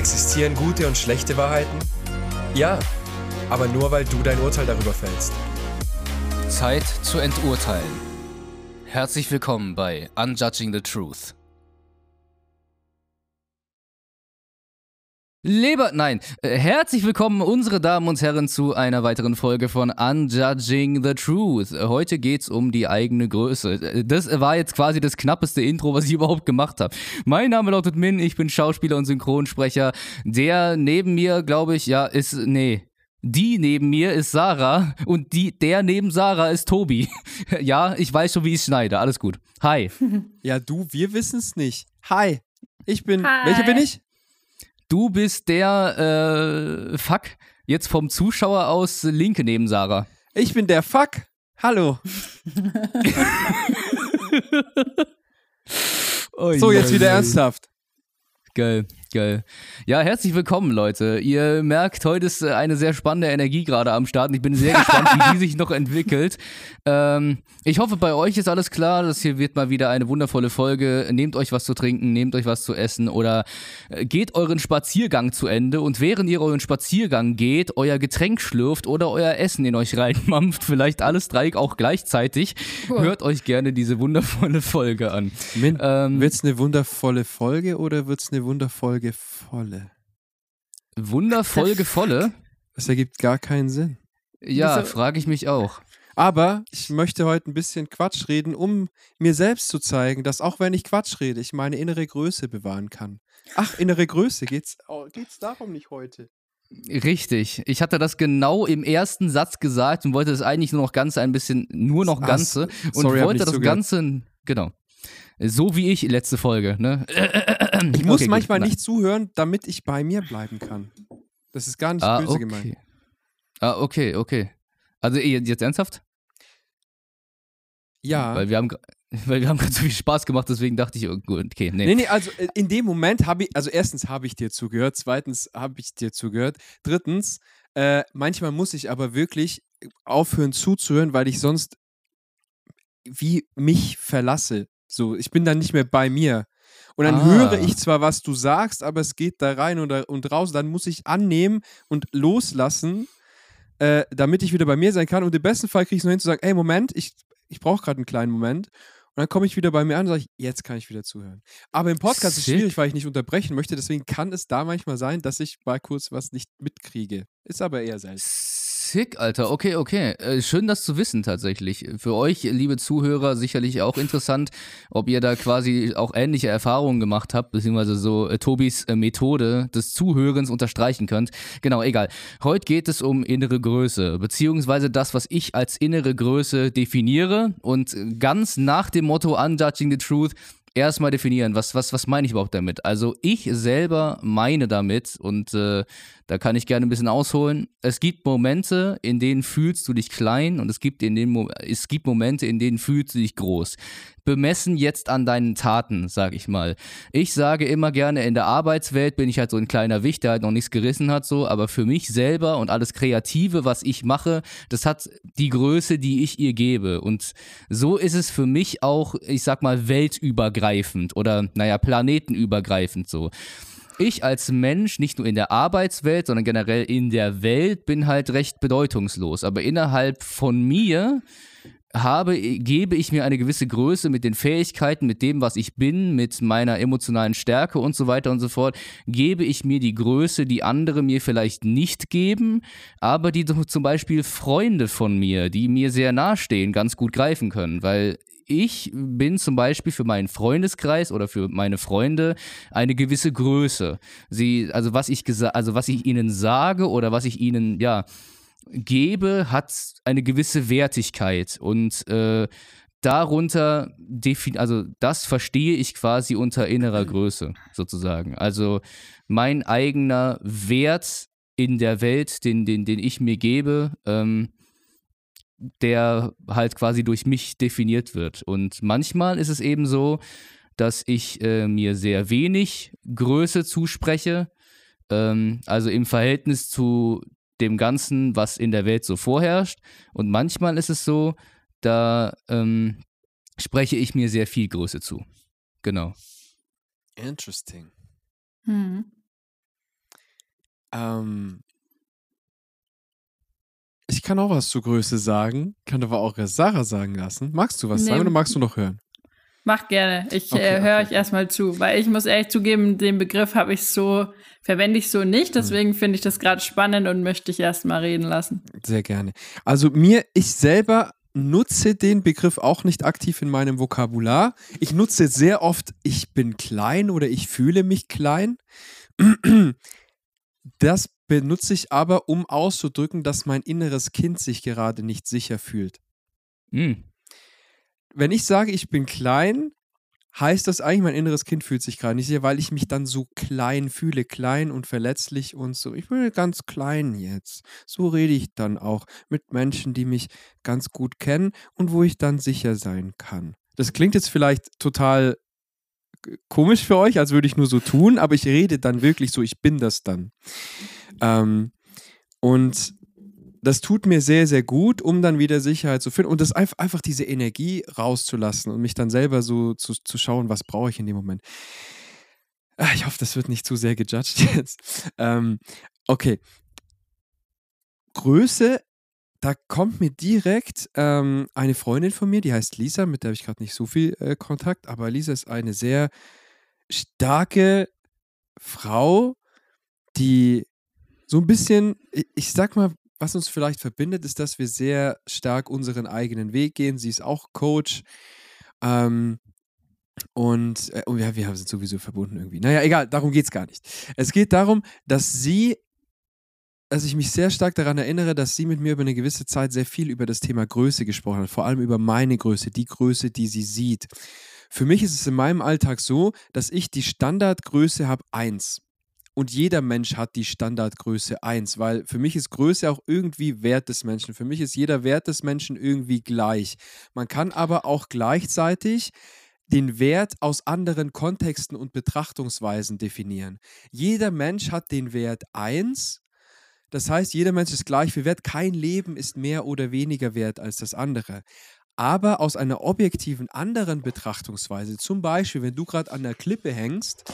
Existieren gute und schlechte Wahrheiten? Ja, aber nur weil du dein Urteil darüber fällst. Zeit zu enturteilen. Herzlich willkommen bei Unjudging the Truth. Leber, nein, äh, herzlich willkommen, unsere Damen und Herren, zu einer weiteren Folge von Unjudging the Truth. Heute geht's um die eigene Größe. Äh, Das war jetzt quasi das knappeste Intro, was ich überhaupt gemacht habe. Mein Name lautet Min, ich bin Schauspieler und Synchronsprecher. Der neben mir, glaube ich, ja, ist, nee, die neben mir ist Sarah und die, der neben Sarah ist Tobi. ja, ich weiß schon, wie ich schneide. Alles gut. Hi. Ja, du, wir wissen es nicht. Hi, ich bin. Hi. Welcher bin ich? Du bist der, äh, fuck, jetzt vom Zuschauer aus Linke neben Sarah. Ich bin der Fuck. Hallo. So, jetzt wieder ernsthaft. Geil, geil. Ja, herzlich willkommen, Leute. Ihr merkt, heute ist äh, eine sehr spannende Energie gerade am Start und ich bin sehr gespannt, wie die sich noch entwickelt. Ähm, ich hoffe, bei euch ist alles klar. Das hier wird mal wieder eine wundervolle Folge. Nehmt euch was zu trinken, nehmt euch was zu essen oder äh, geht euren Spaziergang zu Ende und während ihr euren Spaziergang geht, euer Getränk schlürft oder euer Essen in euch reinmampft, vielleicht alles drei auch gleichzeitig, hört euch gerne diese wundervolle Folge an. Ähm, wird's eine wundervolle Folge oder wird's eine wundervolle volle? Wunderfolge volle? Das ergibt gar keinen Sinn. Ja, frage ich mich auch. Aber ich möchte heute ein bisschen Quatsch reden, um mir selbst zu zeigen, dass auch wenn ich Quatsch rede, ich meine innere Größe bewahren kann. Ach, innere Größe, geht's, oh, geht's darum nicht heute? Richtig. Ich hatte das genau im ersten Satz gesagt und wollte das eigentlich nur noch ganz ein bisschen, nur noch Ah, Ganze und sorry, wollte das zugehört. Ganze, genau. So wie ich letzte Folge, ne? Ich muss Okay, gut. manchmal Nein. nicht zuhören, damit ich bei mir bleiben kann. Das ist gar nicht Ah, böse okay. gemeint. Ah, okay, okay. Also jetzt ernsthaft? Ja. Weil wir haben, weil wir haben gerade so viel Spaß gemacht, deswegen dachte ich, oh, gut, okay, nee. Nee, nee, also äh, in dem Moment habe ich, also erstens habe ich dir zugehört, zweitens habe ich dir zugehört, drittens, äh, manchmal muss ich aber wirklich aufhören zuzuhören, weil ich sonst wie mich verlasse. So, ich bin dann nicht mehr bei mir. Und dann Ah. höre ich zwar, was du sagst, aber es geht da rein und, und raus. Dann muss ich annehmen und loslassen, äh, damit ich wieder bei mir sein kann. Und im besten Fall kriege ich es nur hin zu sagen, ey, Moment, ich, ich brauche gerade einen kleinen Moment. Und dann komme ich wieder bei mir an und sage, jetzt kann ich wieder zuhören. Aber im Podcast ist es Sick. schwierig, weil ich nicht unterbrechen möchte. Deswegen kann es da manchmal sein, dass ich mal kurz was nicht mitkriege. Ist aber eher selten. Sick, Alter. Okay, okay. Äh, schön, das zu wissen tatsächlich. Für euch, liebe Zuhörer, sicherlich auch interessant, ob ihr da quasi auch ähnliche Erfahrungen gemacht habt, beziehungsweise so äh, Tobis äh, Methode des Zuhörens unterstreichen könnt. Genau, egal. Heute geht es um innere Größe, beziehungsweise das, was ich als innere Größe definiere und ganz nach dem Motto Unjudging the Truth erstmal definieren, was, was, was meine ich überhaupt damit? Also ich selber meine damit und äh, da kann ich gerne ein bisschen ausholen. Es gibt Momente, in denen fühlst du dich klein und es gibt, in den Mo es gibt Momente, in denen fühlst du dich groß. Bemessen jetzt an deinen Taten, sag ich mal. Ich sage immer gerne, in der Arbeitswelt bin ich halt so ein kleiner Wicht, der halt noch nichts gerissen hat, so, aber für mich selber und alles Kreative, was ich mache, das hat die Größe, die ich ihr gebe. Und so ist es für mich auch, ich sag mal, weltübergreifend oder, naja, planetenübergreifend so ich als Mensch, nicht nur in der Arbeitswelt, sondern generell in der Welt, bin halt recht bedeutungslos. Aber innerhalb von mir habe, gebe ich mir eine gewisse Größe mit den Fähigkeiten, mit dem, was ich bin, mit meiner emotionalen Stärke und so weiter und so fort, gebe ich mir die Größe, die andere mir vielleicht nicht geben, aber die zum Beispiel Freunde von mir, die mir sehr nahestehen, ganz gut greifen können, weil ich bin zum Beispiel für meinen Freundeskreis oder für meine Freunde eine gewisse Größe. Sie, also was ich also was ich ihnen sage oder was ich ihnen ja gebe, hat eine gewisse Wertigkeit und äh, darunter also das verstehe ich quasi unter innerer Größe sozusagen. Also mein eigener Wert in der Welt, den, den, den ich mir gebe, ähm, der halt quasi durch mich definiert wird. Und manchmal ist es eben so, dass ich äh, mir sehr wenig Größe zuspreche, ähm, also im Verhältnis zu dem Ganzen, was in der Welt so vorherrscht. Und manchmal ist es so, da ähm, spreche ich mir sehr viel Größe zu. Genau. Interesting. Hm. Ähm, ich kann auch was zur Größe sagen, kann aber auch Sarah sagen lassen. Magst du was Nee. sagen oder magst du noch hören? Mach gerne. Ich Okay, äh, höre okay. euch erstmal zu, weil ich muss ehrlich zugeben, den Begriff habe ich so, verwende ich so nicht. Deswegen finde ich das gerade spannend und möchte ich erstmal reden lassen. Sehr gerne. Also mir, ich selber nutze den Begriff auch nicht aktiv in meinem Vokabular. Ich nutze sehr oft, ich bin klein oder ich fühle mich klein. Das benutze ich aber, um auszudrücken, dass mein inneres Kind sich gerade nicht sicher fühlt. Hm. Wenn ich sage, ich bin klein, heißt das eigentlich, mein inneres Kind fühlt sich gerade nicht sicher, weil ich mich dann so klein fühle, klein und verletzlich und so. Ich bin ganz klein jetzt. So rede ich dann auch mit Menschen, die mich ganz gut kennen und wo ich dann sicher sein kann. Das klingt jetzt vielleicht total komisch für euch, als würde ich nur so tun, aber ich rede dann wirklich so, ich bin das dann. Ähm, und das tut mir sehr, sehr gut, um dann wieder Sicherheit zu finden und das einfach, einfach diese Energie rauszulassen und mich dann selber so zu, zu schauen, was brauche ich in dem Moment. Ah, Ich hoffe, das wird nicht zu sehr gejudged jetzt. Ähm, okay. Größe, da kommt mir direkt ähm, eine Freundin von mir, die heißt Lisa, mit der habe ich gerade nicht so viel äh, Kontakt, aber Lisa ist eine sehr starke Frau, die so ein bisschen, ich, sag mal, was uns vielleicht verbindet, ist, dass wir sehr stark unseren eigenen Weg gehen. Sie ist auch Coach. Ähm, und, äh, und ja, wir sind sowieso verbunden irgendwie. Naja, egal, darum geht es gar nicht. Es geht darum, dass sie, dass ich mich sehr stark daran erinnere, dass sie mit mir über eine gewisse Zeit sehr viel über das Thema Größe gesprochen hat. Vor allem über meine Größe, die Größe, die sie sieht. Für mich ist es in meinem Alltag so, dass ich die Standardgröße habe 1. Und jeder Mensch hat die Standardgröße 1, weil für mich ist Größe auch irgendwie Wert des Menschen. Für mich ist jeder Wert des Menschen irgendwie gleich. Man kann aber auch gleichzeitig den Wert aus anderen Kontexten und Betrachtungsweisen definieren. Jeder Mensch hat den Wert 1. Das heißt, jeder Mensch ist gleich viel wert. Kein Leben ist mehr oder weniger wert als das andere. Aber aus einer objektiven anderen Betrachtungsweise, zum Beispiel, wenn du gerade an der Klippe hängst,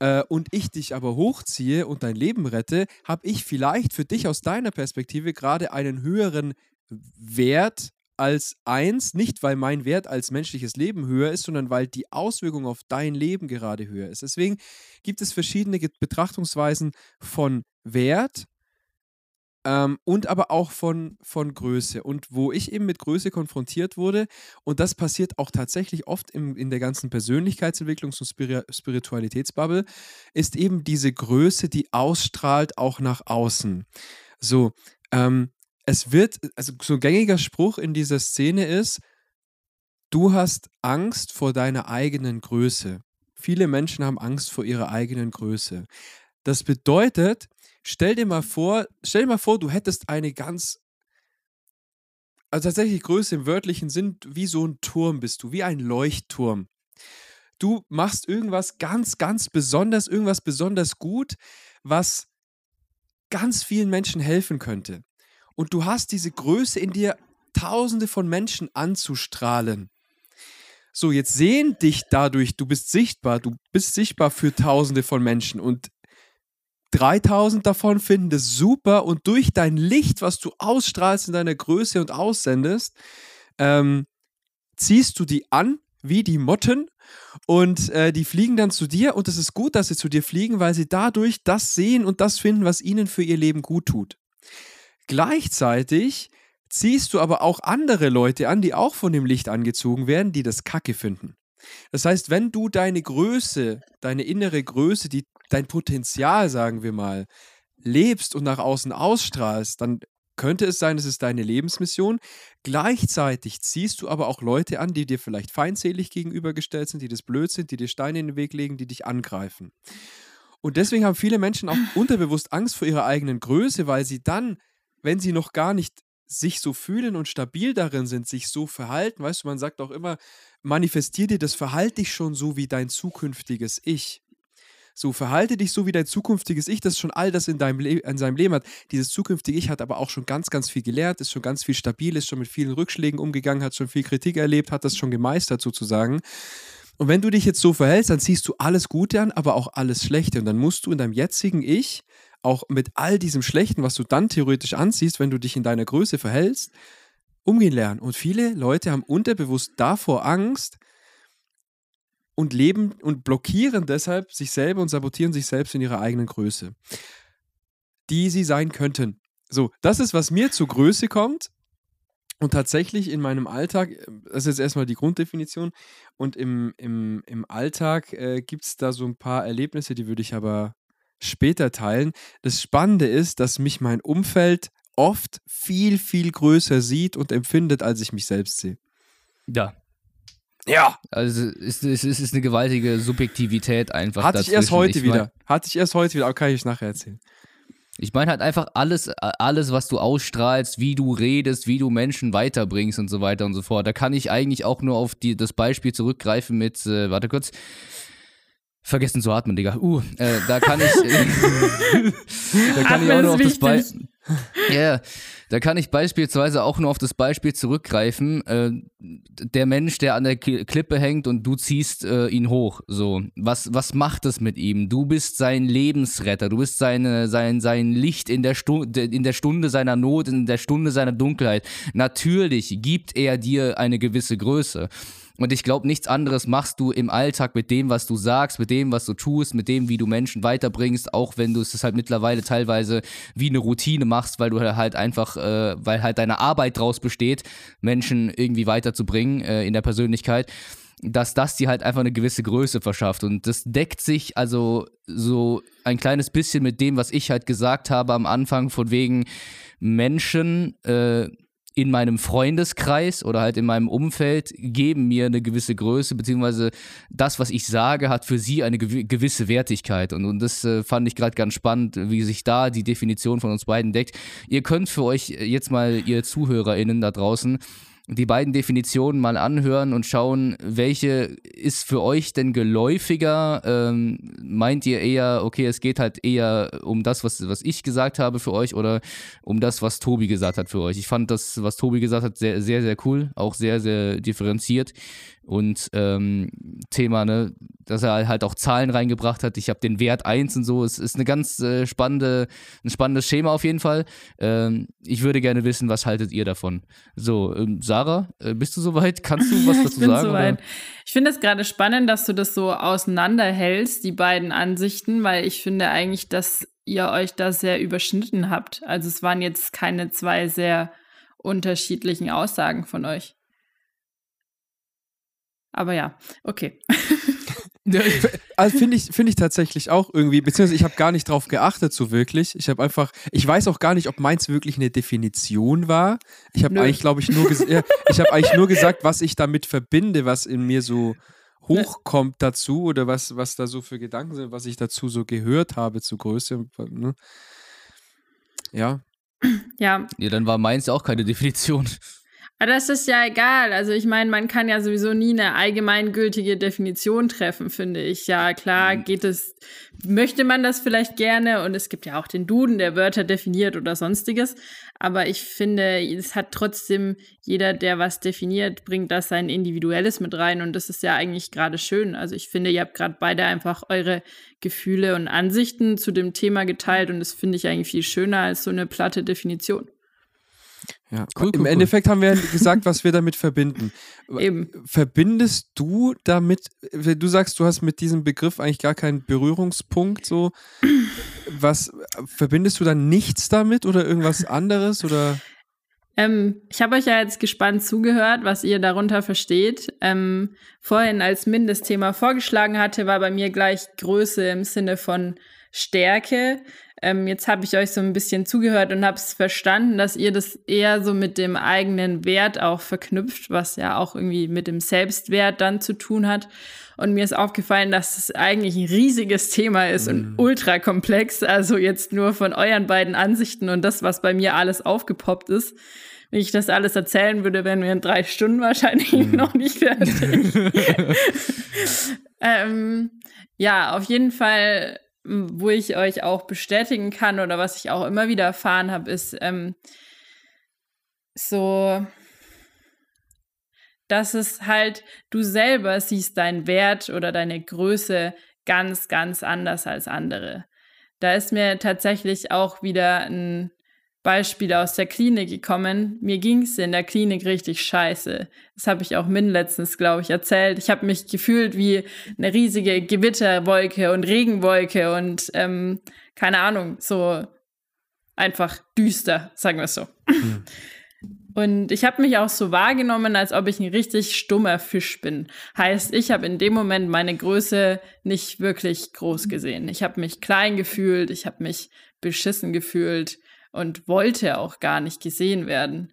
äh, und ich dich aber hochziehe und dein Leben rette, habe ich vielleicht für dich aus deiner Perspektive gerade einen höheren Wert als eins, nicht weil mein Wert als menschliches Leben höher ist, sondern weil die Auswirkung auf dein Leben gerade höher ist. Deswegen gibt es verschiedene Betrachtungsweisen von Wert ähm, und aber auch von, von Größe. Und wo ich eben mit Größe konfrontiert wurde, und das passiert auch tatsächlich oft im, in der ganzen Persönlichkeitsentwicklungs- und Spiri Spiritualitätsbubble, ist eben diese Größe, die ausstrahlt auch nach außen. So, ähm, es wird, also so ein gängiger Spruch in dieser Szene ist, du hast Angst vor deiner eigenen Größe. Viele Menschen haben Angst vor ihrer eigenen Größe. Das bedeutet, stell dir mal vor, stell dir mal vor, du hättest eine ganz also tatsächlich Größe im wörtlichen Sinn, wie so ein Turm bist du, wie ein Leuchtturm. Du machst irgendwas ganz, ganz besonders, irgendwas besonders gut, was ganz vielen Menschen helfen könnte. Und du hast diese Größe in dir, tausende von Menschen anzustrahlen. So, jetzt sehen dich dadurch, du bist sichtbar, du bist sichtbar für tausende von Menschen und 3000 davon finden das super und durch dein Licht, was du ausstrahlst in deiner Größe und aussendest, ähm, ziehst du die an wie die Motten und äh, die fliegen dann zu dir und es ist gut, dass sie zu dir fliegen, weil sie dadurch das sehen und das finden, was ihnen für ihr Leben gut tut. Gleichzeitig ziehst du aber auch andere Leute an, die auch von dem Licht angezogen werden, die das Kacke finden. Das heißt, wenn du deine Größe, deine innere Größe, die, dein Potenzial, sagen wir mal, lebst und nach außen ausstrahlst, dann könnte es sein, es ist deine Lebensmission. Gleichzeitig ziehst du aber auch Leute an, die dir vielleicht feindselig gegenübergestellt sind, die das blöd sind, die dir Steine in den Weg legen, die dich angreifen. Und deswegen haben viele Menschen auch unterbewusst Angst vor ihrer eigenen Größe, weil sie dann, wenn sie noch gar nicht sich so fühlen und stabil darin sind, sich so verhalten, weißt du, man sagt auch immer, manifestier dir das, verhalte dich schon so wie dein zukünftiges Ich. So, verhalte dich so wie dein zukünftiges Ich, das schon all das in, deinem Le in seinem Leben hat. Dieses zukünftige Ich hat aber auch schon ganz, ganz viel gelernt, ist schon ganz viel stabil, ist schon mit vielen Rückschlägen umgegangen, hat schon viel Kritik erlebt, hat das schon gemeistert sozusagen. Und wenn du dich jetzt so verhältst, dann ziehst du alles Gute an, aber auch alles Schlechte. Und dann musst du in deinem jetzigen Ich auch mit all diesem Schlechten, was du dann theoretisch anziehst, wenn du dich in deiner Größe verhältst, umgehen lernen. Und viele Leute haben unterbewusst davor Angst und leben und blockieren deshalb sich selber und sabotieren sich selbst in ihrer eigenen Größe, die sie sein könnten. So, das ist, was mir zur Größe kommt. Und tatsächlich in meinem Alltag, das ist jetzt erstmal die Grunddefinition, und im, im, im Alltag äh, gibt es da so ein paar Erlebnisse, die würde ich aber später teilen. Das Spannende ist, dass mich mein Umfeld oft viel, viel größer sieht und empfindet, als ich mich selbst sehe. Ja. Ja. Also es ist, es ist eine gewaltige Subjektivität einfach. Hatte ich erst heute Ich mein- wieder. Hatte ich erst heute wieder, aber kann ich nachher erzählen. Ich meine halt einfach alles, alles, was du ausstrahlst, wie du redest, wie du Menschen weiterbringst und so weiter und so fort. Da kann ich eigentlich auch nur auf die, das Beispiel zurückgreifen mit, äh, warte kurz, vergessen zu atmen, Digga. Uh, äh, da kann ich, äh, da kann ich Atmen auch nur auf ist das Beispiel. wichtig. Ja, da kann ich beispielsweise auch nur auf das Beispiel zurückgreifen. Äh, der Mensch, der an der Klippe hängt und du ziehst äh, ihn hoch. So, was, was macht es mit ihm? Du bist sein Lebensretter. Du bist seine, sein, sein Licht in der, Stu in der Stunde seiner Not, in der Stunde seiner Dunkelheit. Natürlich gibt er dir eine gewisse Größe. Und ich glaube, nichts anderes machst du im Alltag mit dem, was du sagst, mit dem, was du tust, mit dem, wie du Menschen weiterbringst, auch wenn du es halt mittlerweile teilweise wie eine Routine machst, weil du halt einfach, äh, weil halt deine Arbeit draus besteht, Menschen irgendwie weiterzubringen äh, in der Persönlichkeit dass das dir halt einfach eine gewisse Größe verschafft. Und das deckt sich also so ein kleines bisschen mit dem, was ich halt gesagt habe am Anfang, von wegen Menschen äh, in meinem Freundeskreis oder halt in meinem Umfeld geben mir eine gewisse Größe, beziehungsweise das, was ich sage, hat für sie eine gewi- gewisse Wertigkeit. Und, und das äh, fand ich gerade ganz spannend, wie sich da die Definition von uns beiden deckt. Ihr könnt für euch jetzt mal, ihr ZuhörerInnen da draußen, die beiden Definitionen mal anhören und schauen, welche ist für euch denn geläufiger? Ähm, meint ihr eher, okay, es geht halt eher um das, was, was ich gesagt habe für euch oder um das, was Tobi gesagt hat für euch? Ich fand das, was Tobi gesagt hat, sehr, sehr, sehr cool, auch sehr, sehr differenziert. Und ähm, Thema, ne, dass er halt auch Zahlen reingebracht hat. Ich habe den Wert 1 und so. Es ist eine ganz äh, spannende, ein spannendes Schema auf jeden Fall. Ähm, ich würde gerne wissen, was haltet ihr davon? So, ähm, Sarah, äh, bist du soweit? Kannst du was dazu ich bin sagen? soweit. Oder? Ich finde es gerade spannend, dass du das so auseinanderhältst, die beiden Ansichten, weil ich finde eigentlich, dass ihr euch da sehr überschnitten habt. Also es waren jetzt keine zwei sehr unterschiedlichen Aussagen von euch. Aber ja, okay. Also finde ich, finde ich tatsächlich auch irgendwie, beziehungsweise ich habe gar nicht drauf geachtet so wirklich. Ich habe einfach, ich weiß auch gar nicht, ob meins wirklich eine Definition war. Ich habe eigentlich, glaube ich, nur, ja, ich habe eigentlich nur gesagt, was ich damit verbinde, was in mir so hochkommt dazu oder was, was da so für Gedanken sind, was ich dazu so gehört habe zur Größe. Ne? Ja, Ja, Ja, dann war meins auch keine Definition. Aber das ist ja egal. Also ich meine, man kann ja sowieso nie eine allgemeingültige Definition treffen, finde ich. Ja, klar geht es, möchte man das vielleicht gerne und es gibt ja auch den Duden, der Wörter definiert oder sonstiges. Aber ich finde, es hat trotzdem jeder, der was definiert, bringt das sein Individuelles mit rein und das ist ja eigentlich gerade schön. Also ich finde, ihr habt gerade beide einfach eure Gefühle und Ansichten zu dem Thema geteilt und das finde ich eigentlich viel schöner als so eine platte Definition. Ja. Cool, Im cool, cool. Endeffekt haben wir gesagt, was wir damit verbinden. Eben. Verbindest du damit, wenn du sagst, du hast mit diesem Begriff eigentlich gar keinen Berührungspunkt, so, was, verbindest du dann nichts damit oder irgendwas anderes oder? Ähm, ich habe euch ja jetzt gespannt zugehört, was ihr darunter versteht. Ähm, vorhin als Mindestthema vorgeschlagen hatte, war bei mir gleich Größe im Sinne von Stärke. Ähm, jetzt habe ich euch so ein bisschen zugehört und habe es verstanden, dass ihr das eher so mit dem eigenen Wert auch verknüpft, was ja auch irgendwie mit dem Selbstwert dann zu tun hat. Und mir ist aufgefallen, dass es eigentlich ein riesiges Thema ist und ultra komplex. Also jetzt nur von euren beiden Ansichten und das, was bei mir alles aufgepoppt ist. Wenn ich das alles erzählen würde, wären wir in drei Stunden wahrscheinlich noch nicht fertig. ähm, ja, auf jeden Fall, wo ich euch auch bestätigen kann oder was ich auch immer wieder erfahren habe, ist ähm, so, dass es halt, du selber siehst deinen Wert oder deine Größe ganz, ganz anders als andere. da ist mir tatsächlich auch wieder ein Beispiel aus der Klinik gekommen. Mir ging es in der Klinik richtig scheiße. Das habe ich auch Min letztens, glaube ich, erzählt. Ich habe mich gefühlt wie eine riesige Gewitterwolke und Regenwolke und ähm, keine Ahnung, so einfach düster, sagen wir es so. Mhm. Und ich habe mich auch so wahrgenommen, als ob ich ein richtig stummer Fisch bin. Heißt, ich habe in dem Moment meine Größe nicht wirklich groß gesehen. Ich habe mich klein gefühlt, ich habe mich beschissen gefühlt und wollte auch gar nicht gesehen werden.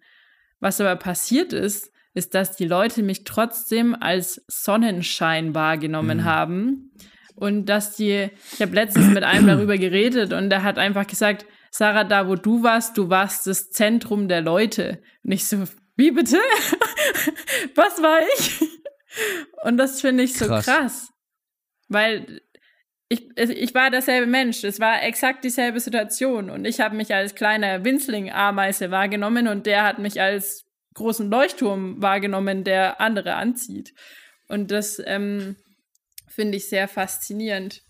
Was aber passiert ist, ist, dass die Leute mich trotzdem als Sonnenschein wahrgenommen mhm. haben und dass die, ich habe letztens mit einem darüber geredet und der hat einfach gesagt, Sarah, da wo du warst, du warst das Zentrum der Leute. Und ich so, wie bitte? Was war ich? Und das finde ich so krass. krass. Weil ich, ich war derselbe Mensch. Es war exakt dieselbe Situation. Und ich habe mich als kleiner Winzling-Ameise wahrgenommen und der hat mich als großen Leuchtturm wahrgenommen, der andere anzieht. Und das ähm, finde ich sehr faszinierend.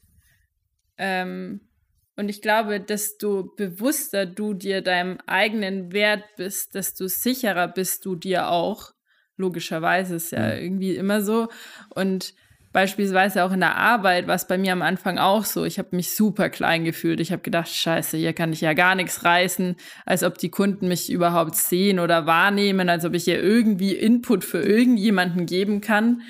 Ähm, und ich glaube, desto bewusster du dir deinem eigenen Wert bist, desto sicherer bist du dir auch. Logischerweise ist ja mhm. irgendwie immer so. Und beispielsweise auch in der Arbeit war es bei mir am Anfang auch so. Ich habe mich super klein gefühlt. Ich habe gedacht, scheiße, hier kann ich ja gar nichts reißen, als ob die Kunden mich überhaupt sehen oder wahrnehmen, als ob ich hier irgendwie Input für irgendjemanden geben kann.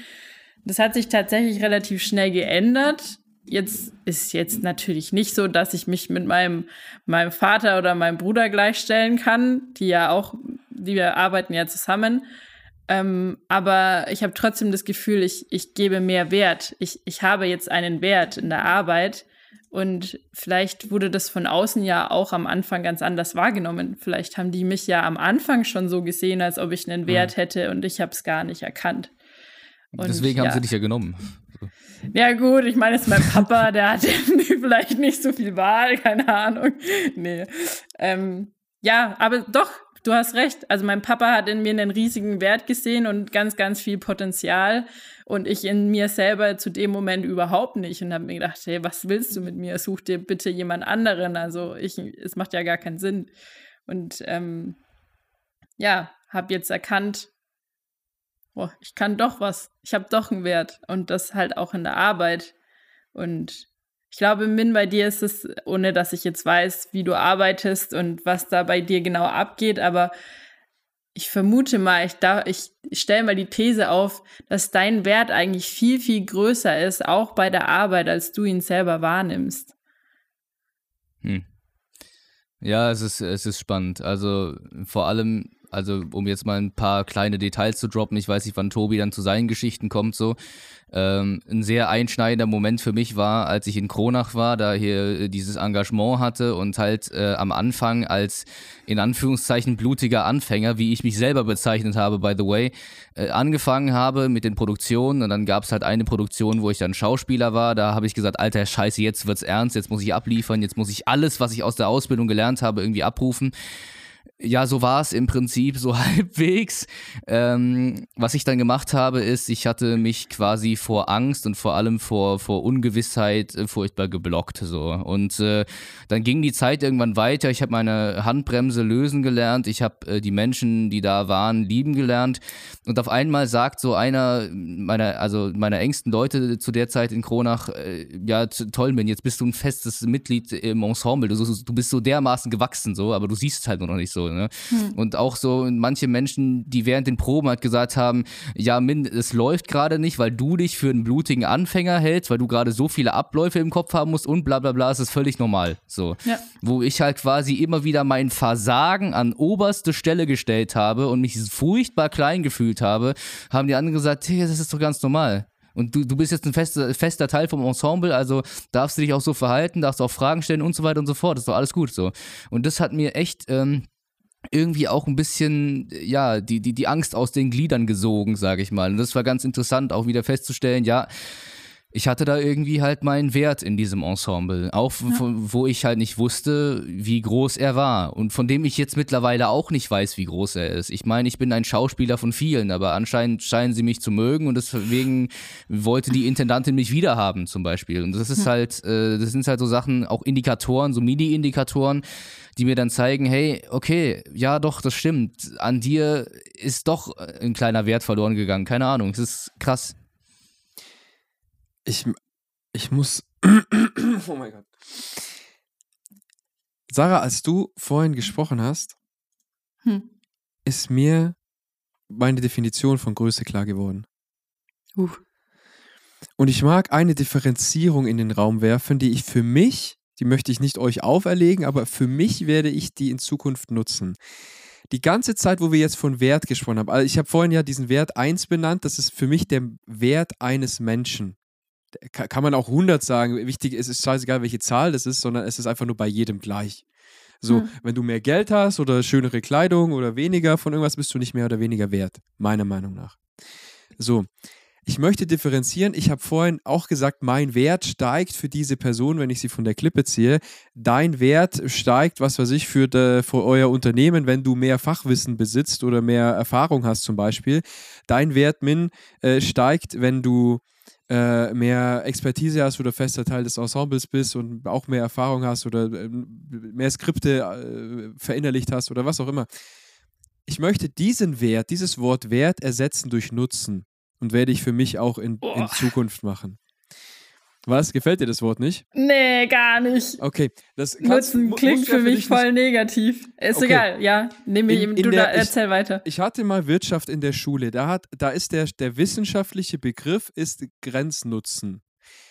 Das hat sich tatsächlich relativ schnell geändert jetzt ist jetzt natürlich nicht so, dass ich mich mit meinem, meinem Vater oder meinem Bruder gleichstellen kann, die ja auch, die wir arbeiten ja zusammen. Ähm, aber ich habe trotzdem das Gefühl, ich, ich gebe mehr Wert. Ich, ich habe jetzt einen Wert in der Arbeit. Und vielleicht wurde das von außen ja auch am Anfang ganz anders wahrgenommen. Vielleicht haben die mich ja am Anfang schon so gesehen, als ob ich einen Wert mhm. hätte und ich habe es gar nicht erkannt. Und Deswegen ja. haben sie dich ja genommen. Ja, gut, ich meine, es ist mein Papa, der hat vielleicht nicht so viel Wahl, keine Ahnung. Nee. Ähm, ja, aber doch, du hast recht. Also mein Papa hat in mir einen riesigen Wert gesehen und ganz, ganz viel Potenzial und ich in mir selber zu dem Moment überhaupt nicht und habe mir gedacht, hey, was willst du mit mir? Such dir bitte jemand anderen. Also ich, es macht ja gar keinen Sinn. Und ähm, ja, habe jetzt erkannt, boah, ich kann doch was, ich habe doch einen Wert und das halt auch in der Arbeit. Und ich glaube, Min, bei dir ist es, ohne dass ich jetzt weiß, wie du arbeitest und was da bei dir genau abgeht, aber ich vermute mal, ich, ich, stelle mal die These auf, dass dein Wert eigentlich viel, viel größer ist, auch bei der Arbeit, als du ihn selber wahrnimmst. Hm. Ja, es ist, es ist spannend. Also vor allem also um jetzt mal ein paar kleine Details zu droppen, ich weiß nicht, wann Tobi dann zu seinen Geschichten kommt, so. Ähm, ein sehr einschneidender Moment für mich war, als ich in Kronach war, da hier äh, dieses Engagement hatte und halt äh, am Anfang als in Anführungszeichen blutiger Anfänger, wie ich mich selber bezeichnet habe, by the way, äh, angefangen habe mit den Produktionen und dann gab es halt eine Produktion, wo ich dann Schauspieler war, da habe ich gesagt, alter Scheiße, jetzt wird's ernst, jetzt muss ich abliefern, jetzt muss ich alles, was ich aus der Ausbildung gelernt habe, irgendwie abrufen. Ja, so war es im Prinzip, so halbwegs. Ähm, was ich dann gemacht habe, ist, ich hatte mich quasi vor Angst und vor allem vor, vor Ungewissheit äh, furchtbar geblockt. So. Und äh, dann ging die Zeit irgendwann weiter. Ich habe meine Handbremse lösen gelernt. Ich habe äh, die Menschen, die da waren, lieben gelernt. Und auf einmal sagt so einer meiner, also meiner engsten Leute zu der Zeit in Kronach, äh, ja, toll, Ben, jetzt bist du ein festes Mitglied im Ensemble. Du, du bist so dermaßen gewachsen, so, aber du siehst es halt noch nicht so. Ne? Hm. Und auch so manche Menschen, die während den Proben halt gesagt haben, ja, Min, es läuft gerade nicht, weil du dich für einen blutigen Anfänger hältst, weil du gerade so viele Abläufe im Kopf haben musst und bla bla bla, es ist völlig normal. So. Ja. Wo ich halt quasi immer wieder mein Versagen an oberste Stelle gestellt habe und mich furchtbar klein gefühlt habe, haben die anderen gesagt, hey, das ist doch ganz normal. Und du, du bist jetzt ein fester, fester Teil vom Ensemble, also darfst du dich auch so verhalten, darfst auch Fragen stellen und so weiter und so fort. Das ist doch alles gut so. Und das hat mir echt ähm, irgendwie auch ein bisschen, ja, die, die, die Angst aus den Gliedern gesogen, sage ich mal. Und das war ganz interessant, auch wieder festzustellen, ja, ich hatte da irgendwie halt meinen Wert in diesem Ensemble, auch von, wo ich halt nicht wusste, wie groß er war und von dem ich jetzt mittlerweile auch nicht weiß, wie groß er ist. Ich meine, ich bin ein Schauspieler von vielen, aber anscheinend scheinen sie mich zu mögen und deswegen wollte die Intendantin mich wiederhaben zum Beispiel. Und das ist halt, äh, das sind halt so Sachen, auch Indikatoren, so Mini-Indikatoren, die mir dann zeigen, hey, okay, ja doch, das stimmt. An dir ist doch ein kleiner Wert verloren gegangen. Keine Ahnung, es ist krass. Ich, ich muss. oh mein Gott. Sarah, als du vorhin gesprochen hast, Hm. ist mir meine Definition von Größe klar geworden. Uh. Und ich mag eine Differenzierung in den Raum werfen, die ich für mich, die möchte ich nicht euch auferlegen, aber für mich werde ich die in Zukunft nutzen. Die ganze Zeit, wo wir jetzt von Wert gesprochen haben, also ich habe vorhin ja diesen Wert 1 benannt, das ist für mich der Wert eines Menschen. Ka- Kann man auch 100 sagen, wichtig ist, ist scheißegal, welche Zahl das ist, sondern es ist einfach nur bei jedem gleich. So, Hm. wenn du mehr Geld hast oder schönere Kleidung oder weniger von irgendwas, bist du nicht mehr oder weniger wert, meiner Meinung nach. So, ich möchte differenzieren. Ich habe vorhin auch gesagt, mein Wert steigt für diese Person, wenn ich sie von der Klippe ziehe. Dein Wert steigt, was weiß ich, für, de, für euer Unternehmen, wenn du mehr Fachwissen besitzt oder mehr Erfahrung hast zum Beispiel. Dein Wert, Min, äh, steigt, wenn du äh, mehr Expertise hast oder fester Teil des Ensembles bist und auch mehr Erfahrung hast oder ähm, mehr Skripte äh, verinnerlicht hast oder was auch immer. Ich möchte diesen Wert, dieses Wort Wert ersetzen durch Nutzen und werde ich für mich auch in, in. Zukunft machen. Was? Gefällt dir das Wort nicht? Nee, gar nicht. Okay, das kannst- Nutzen klingt für mich nicht- voll negativ. Ist Okay. egal, ja. Nehme ich In- ihm, in du der- da, ich- erzähl weiter. Ich hatte mal Wirtschaft in der Schule. Da, hat, da ist der, der wissenschaftliche Begriff ist Grenznutzen.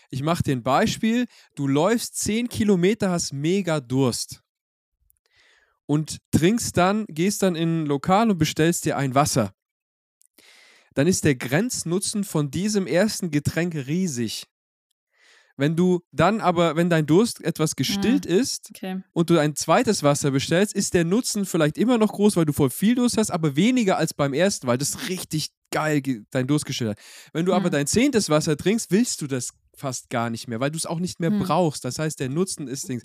Ich mache dir ein Beispiel. Du läufst 10 Kilometer, hast mega Durst. Und trinkst dann, gehst dann in ein Lokal und bestellst dir ein Wasser. Dann ist der Grenznutzen von diesem ersten Getränk riesig. Wenn du dann aber, wenn dein Durst etwas gestillt ist, Okay. und du ein zweites Wasser bestellst, ist der Nutzen vielleicht immer noch groß, weil du voll viel Durst hast, aber weniger als beim ersten, weil das richtig geil ge- dein Durst gestillt hat. Wenn du aber Hm. dein zehntes Wasser trinkst, willst du das fast gar nicht mehr, weil du es auch nicht mehr Hm. brauchst. Das heißt, der Nutzen ist Dings.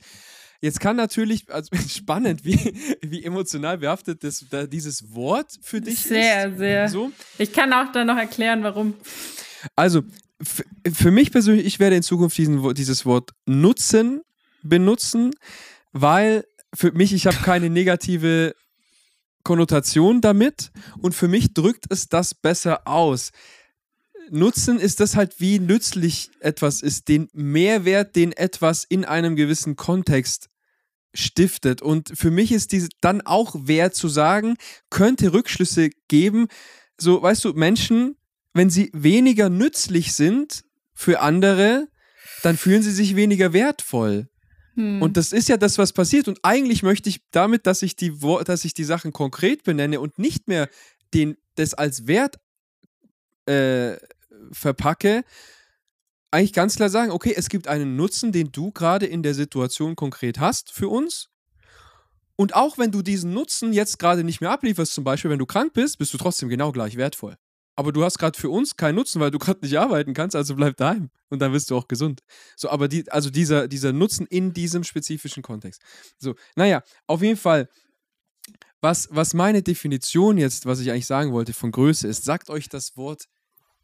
Jetzt kann natürlich, also spannend, wie, wie emotional behaftet das, da, dieses Wort für dich Sehr, ist. sehr. So. Ich kann auch dann noch erklären, warum. Also, für mich persönlich, ich werde in Zukunft diesen, dieses Wort Nutzen benutzen, weil für mich, ich habe keine negative Konnotation damit und für mich drückt es das besser aus. Nutzen ist das halt, wie nützlich etwas ist, den Mehrwert, den etwas in einem gewissen Kontext stiftet. Und für mich ist diese dann auch wert zu sagen, könnte Rückschlüsse geben. So, weißt du, Menschen, wenn sie weniger nützlich sind für andere, dann fühlen sie sich weniger wertvoll. Hm. Und das ist ja das, was passiert. Und eigentlich möchte ich damit, dass ich die, dass ich die Sachen konkret benenne und nicht mehr den, das als Wert äh, verpacke, eigentlich ganz klar sagen, okay, es gibt einen Nutzen, den du gerade in der Situation konkret hast für uns. Und auch wenn du diesen Nutzen jetzt gerade nicht mehr ablieferst, zum Beispiel, wenn du krank bist, bist du trotzdem genau gleich wertvoll. Aber du hast gerade für uns keinen Nutzen, weil du gerade nicht arbeiten kannst, also bleib daheim und dann wirst du auch gesund. So, aber die, also dieser, dieser Nutzen in diesem spezifischen Kontext. So, naja, auf jeden Fall, was, was meine Definition jetzt, was ich eigentlich sagen wollte von Größe ist, sagt euch das Wort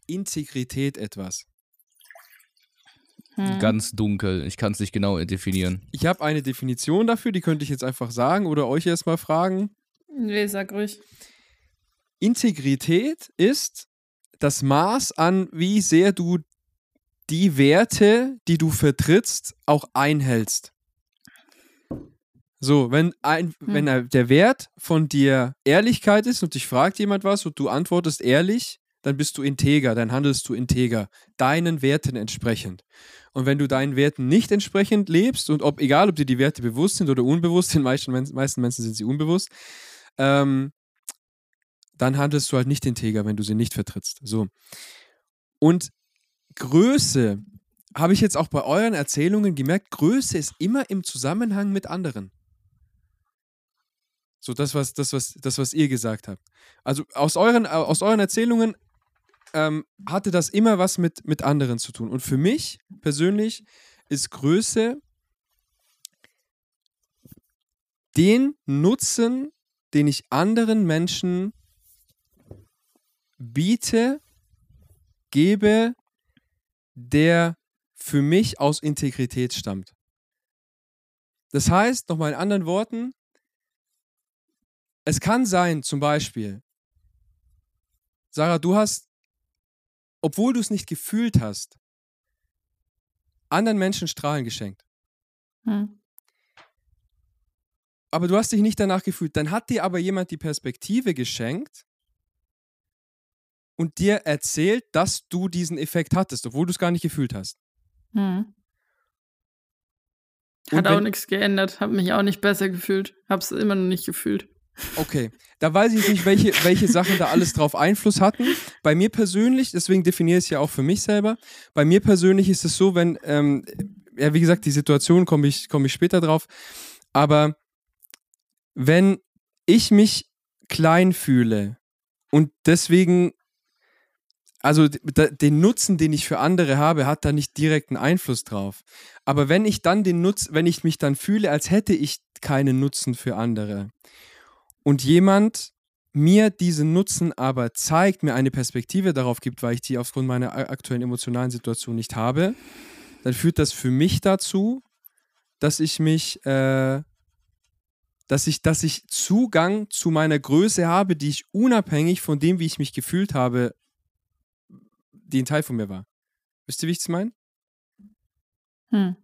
Integrität etwas. Hm. Ganz dunkel. Ich kann es nicht genau definieren. Ich habe eine Definition dafür, die könnte ich jetzt einfach sagen oder euch erstmal fragen. Nee, sag ruhig. Integrität ist das Maß an, wie sehr du die Werte, die du vertrittst, auch einhältst. So, wenn, ein, Hm. wenn der Wert von dir Ehrlichkeit ist und dich fragt jemand was und du antwortest ehrlich, dann bist du integer, dann handelst du integer, deinen Werten entsprechend. Und wenn du deinen Werten nicht entsprechend lebst und ob, egal ob dir die Werte bewusst sind oder unbewusst, den meisten, meisten Menschen sind sie unbewusst, ähm, dann handelst du halt nicht integer, wenn du sie nicht vertrittst. So. Und Größe, habe ich jetzt auch bei euren Erzählungen gemerkt, Größe ist immer im Zusammenhang mit anderen. So, das, was, das, was, das, was ihr gesagt habt. Also aus euren, aus euren Erzählungen ähm, hatte das immer was mit, mit anderen zu tun. Und für mich persönlich ist Größe den Nutzen, den ich anderen Menschen biete, gebe, der für mich aus Integrität stammt. Das heißt, nochmal in anderen Worten, es kann sein, zum Beispiel, Sarah, du hast, obwohl du es nicht gefühlt hast, anderen Menschen Strahlen geschenkt. Hm. Aber du hast dich nicht danach gefühlt. Dann hat dir aber jemand die Perspektive geschenkt und dir erzählt, dass du diesen Effekt hattest, obwohl du es gar nicht gefühlt hast. Hm. Hat auch nichts geändert, habe mich auch nicht besser gefühlt, habe es immer noch nicht gefühlt. Okay, da weiß ich nicht, welche, welche Sachen da alles drauf Einfluss hatten. Bei mir persönlich, deswegen definiere ich es ja auch für mich selber, bei mir persönlich ist es so, wenn, ähm, ja, wie gesagt, die Situation komme ich, komm ich später drauf, aber wenn ich mich klein fühle und deswegen also den Nutzen, den ich für andere habe, hat da nicht direkten Einfluss drauf. Aber wenn ich dann den Nutzen, wenn ich mich dann fühle, als hätte ich keinen Nutzen für andere und jemand mir diesen Nutzen aber zeigt, mir eine Perspektive darauf gibt, weil ich die aufgrund meiner aktuellen emotionalen Situation nicht habe, dann führt das für mich dazu, dass ich mich, äh, dass ich, dass ich Zugang zu meiner Größe habe, die ich unabhängig von dem, wie ich mich gefühlt habe, die ein Teil von mir war. Wisst ihr, wie ich es meine? Hm.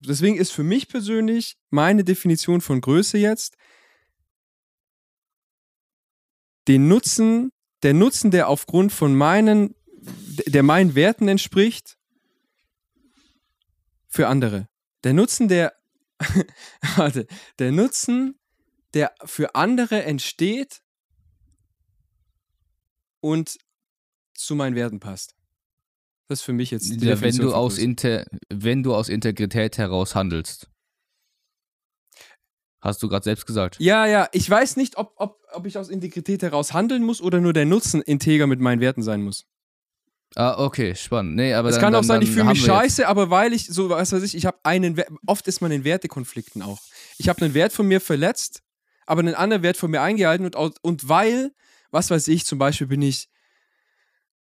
Deswegen ist für mich persönlich meine Definition von Größe jetzt den Nutzen, der Nutzen, der aufgrund von meinen, der meinen Werten entspricht, für andere. Der Nutzen, der, warte, der Nutzen, der für andere entsteht und zu meinen Werten passt. Das ist für mich jetzt die ja, wenn du aus Inter wenn du aus Integrität heraus handelst. Hast du gerade selbst gesagt. Ja, ja, ich weiß nicht, ob, ob, ob ich aus Integrität heraus handeln muss oder nur der Nutzen integer mit meinen Werten sein muss. Ah, okay, spannend. Nee, aber es kann auch sein, ich fühle mich scheiße, jetzt. aber weil ich so, was weiß ich, ich habe einen, oft ist man in Wertekonflikten auch. Ich habe einen Wert von mir verletzt, aber einen anderen Wert von mir eingehalten und, und weil, was weiß ich, zum Beispiel bin ich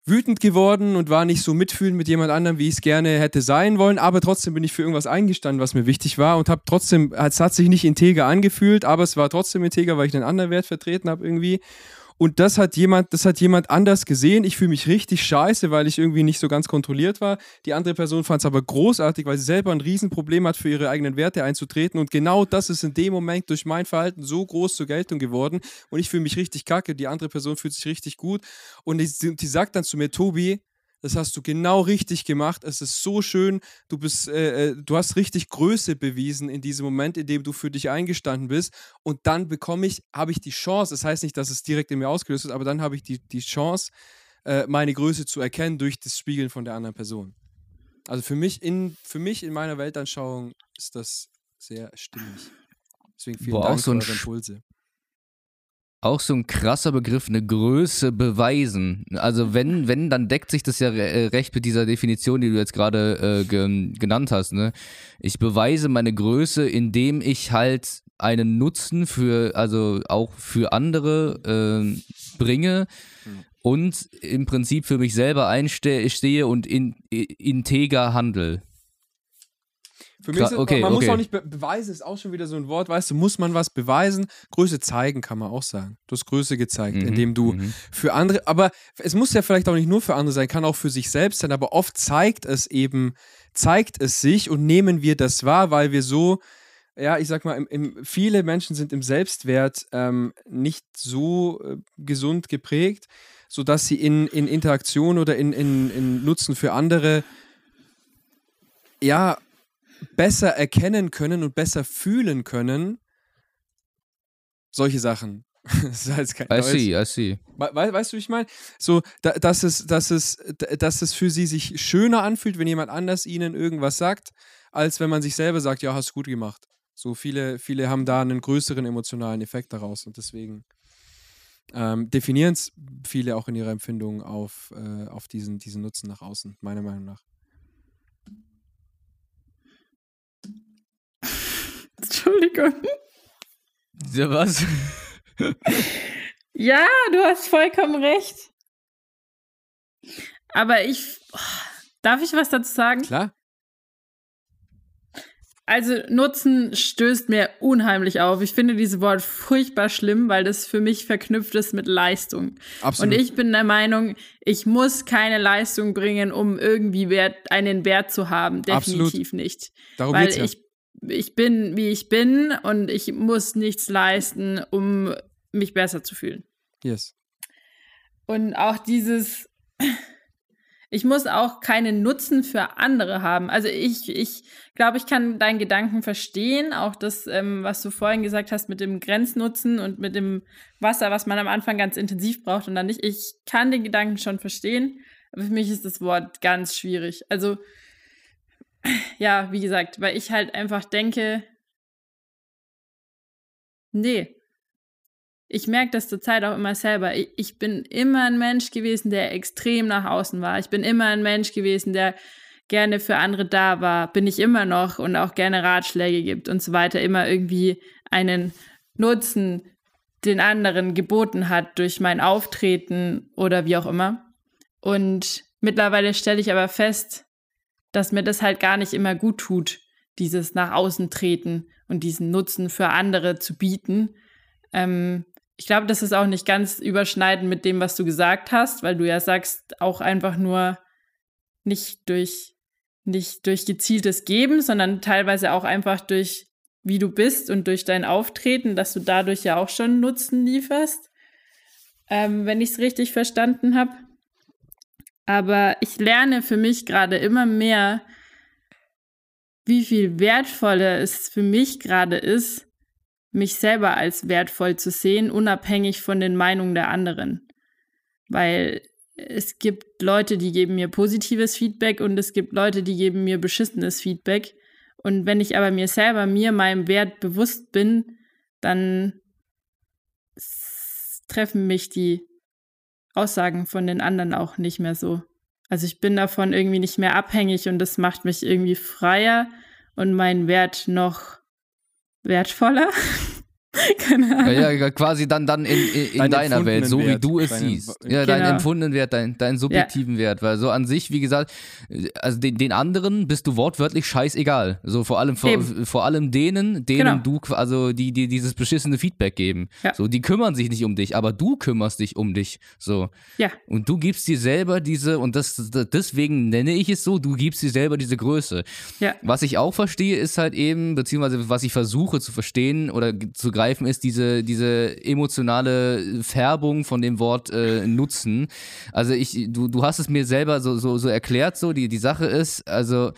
wütend geworden und war nicht so mitfühlend mit jemand anderem, wie ich es gerne hätte sein wollen, aber trotzdem bin ich für irgendwas eingestanden, was mir wichtig war und habe trotzdem, es hat sich nicht integer angefühlt, aber es war trotzdem integer, weil ich einen anderen Wert vertreten habe irgendwie und das hat jemand, das hat jemand anders gesehen. Ich fühle mich richtig scheiße, weil ich irgendwie nicht so ganz kontrolliert war. Die andere Person fand es aber großartig, weil sie selber ein Riesenproblem hat, für ihre eigenen Werte einzutreten. Und genau das ist in dem Moment durch mein Verhalten so groß zur Geltung geworden. Und ich fühle mich richtig kacke. Die andere Person fühlt sich richtig gut. Und die, die sagt dann zu mir, Tobi, das hast du genau richtig gemacht. Es ist so schön. Du bist, äh, äh, du hast richtig Größe bewiesen in diesem Moment, in dem du für dich eingestanden bist. Und dann bekomme ich, habe ich die Chance. Das heißt nicht, dass es direkt in mir ausgelöst ist, aber dann habe ich die, die Chance, äh, meine Größe zu erkennen durch das Spiegeln von der anderen Person. Also für mich in, für mich in meiner Weltanschauung ist das sehr stimmig. Deswegen vielen Boah, Dank für eure Impulse auch so ein krasser Begriff, eine Größe beweisen. Also wenn, wenn, dann deckt sich das ja äh, recht mit dieser Definition, die du jetzt gerade äh, ge genannt hast. Ne? Ich beweise meine Größe, indem ich halt einen Nutzen für, also auch für andere äh, bringe hm. und im Prinzip für mich selber einstehe und in, integer handle. Für mich ist okay, man okay. muss auch nicht be beweisen, ist auch schon wieder so ein Wort, weißt du, muss man was beweisen? Größe zeigen kann man auch sagen. Du hast Größe gezeigt, mhm, indem du mhm. für andere, aber es muss ja vielleicht auch nicht nur für andere sein, kann auch für sich selbst sein, aber oft zeigt es eben, zeigt es sich und nehmen wir das wahr, weil wir so, ja, ich sag mal, im, im, viele Menschen sind im Selbstwert ähm, nicht so äh, gesund geprägt, sodass sie in, in Interaktion oder in, in, in Nutzen für andere ja besser erkennen können und besser fühlen können, solche Sachen. das ist halt kein I see, I see. We weißt du, wie ich meine? So, da, dass, es, dass, es, dass es für sie sich schöner anfühlt, wenn jemand anders ihnen irgendwas sagt, als wenn man sich selber sagt, ja, hast du gut gemacht. So viele, viele haben da einen größeren emotionalen Effekt daraus und deswegen ähm, definieren es viele auch in ihrer Empfindung auf, äh, auf diesen, diesen Nutzen nach außen, meiner Meinung nach. Entschuldigung. Ja, was? Ja, du hast vollkommen recht. Aber ich. oh, Darf ich was dazu sagen? Klar? Also Nutzen stößt mir unheimlich auf. Ich finde dieses Wort furchtbar schlimm, weil das für mich verknüpft ist mit Leistung. Absolut. Und ich bin der Meinung, ich muss keine Leistung bringen, um irgendwie Wert, einen Wert zu haben. Absolut. Definitiv nicht. Darum weil geht's ja. ich, ich bin, wie ich bin und ich muss nichts leisten, um mich besser zu fühlen. yes. Und auch dieses, ich muss auch keinen Nutzen für andere haben. Also ich, ich glaube, ich kann deinen Gedanken verstehen. Auch das, ähm, was du vorhin gesagt hast mit dem Grenznutzen und mit dem Wasser, was man am Anfang ganz intensiv braucht und dann nicht. Ich kann den Gedanken schon verstehen. Aber für mich ist das Wort ganz schwierig. Also, ja, wie gesagt, weil ich halt einfach denke, nee, ich merke das zurzeit auch immer selber. Ich, ich bin immer ein Mensch gewesen, der extrem nach außen war. Ich bin immer ein Mensch gewesen, der gerne für andere da war. Bin ich immer noch und auch gerne Ratschläge gibt und so weiter. Immer irgendwie einen Nutzen den anderen geboten hat durch mein Auftreten oder wie auch immer. Und mittlerweile stelle ich aber fest, dass mir das halt gar nicht immer gut tut, dieses nach außen treten und diesen Nutzen für andere zu bieten. Ähm, ich glaube, das ist auch nicht ganz überschneidend mit dem, was du gesagt hast, weil du ja sagst, auch einfach nur nicht durch, nicht durch gezieltes Geben, sondern teilweise auch einfach durch, wie du bist und durch dein Auftreten, dass du dadurch ja auch schon Nutzen lieferst, ähm, wenn ich es richtig verstanden habe. Aber ich lerne für mich gerade immer mehr, wie viel wertvoller es für mich gerade ist, mich selber als wertvoll zu sehen, unabhängig von den Meinungen der anderen. Weil es gibt Leute, die geben mir positives Feedback und es gibt Leute, die geben mir beschissenes Feedback. Und wenn ich aber mir selber, mir meinem Wert bewusst bin, dann treffen mich die Aussagen von den anderen auch nicht mehr so. Also ich bin davon irgendwie nicht mehr abhängig und das macht mich irgendwie freier und meinen Wert noch wertvoller. Keine Ahnung. Ja, ja, quasi dann, dann in, in, in Deinen deiner Welt, so wie du es deinen- siehst. Ja, deinen Genau. empfundenen Wert, deinen, deinen subjektiven Wert. Weil so an sich, wie gesagt, also den, den anderen bist du wortwörtlich scheißegal. So vor allem vor, Eben. vor allem denen, denen Genau. du, also die, die dieses beschissene Feedback geben. Ja. So, die kümmern sich nicht um dich, aber du kümmerst dich um dich. So. Ja, Und du gibst dir selber diese, und das, das deswegen nenne ich es so, du gibst dir selber diese Größe. ja. Was ich auch verstehe, ist halt eben, beziehungsweise was ich versuche zu verstehen oder zu greifen, ist diese, diese emotionale Färbung von dem Wort äh, Nutzen. Also ich, du, du hast es mir selber so, so, so erklärt, so die, die Sache ist, also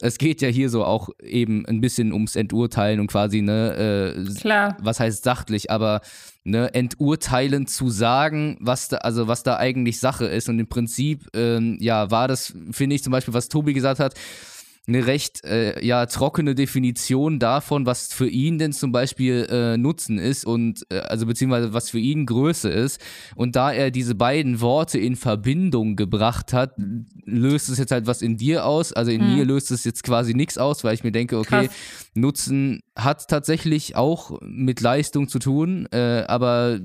es geht ja hier so auch eben ein bisschen ums Enturteilen und quasi, ne, äh, Klar. was heißt sachlich, aber ne, enturteilend zu sagen, was da, also was da eigentlich Sache ist. Und im Prinzip, ähm, ja, war das, finde ich zum Beispiel, was Tobi gesagt hat, eine recht äh, ja, trockene Definition davon, was für ihn denn zum Beispiel äh, Nutzen ist und äh, also beziehungsweise was für ihn Größe ist. Und da er diese beiden Worte in Verbindung gebracht hat, löst es jetzt halt was in dir aus. Also in Mhm. mir löst es jetzt quasi nichts aus, weil ich mir denke, okay, Krass. Nutzen hat tatsächlich auch mit Leistung zu tun, äh, aber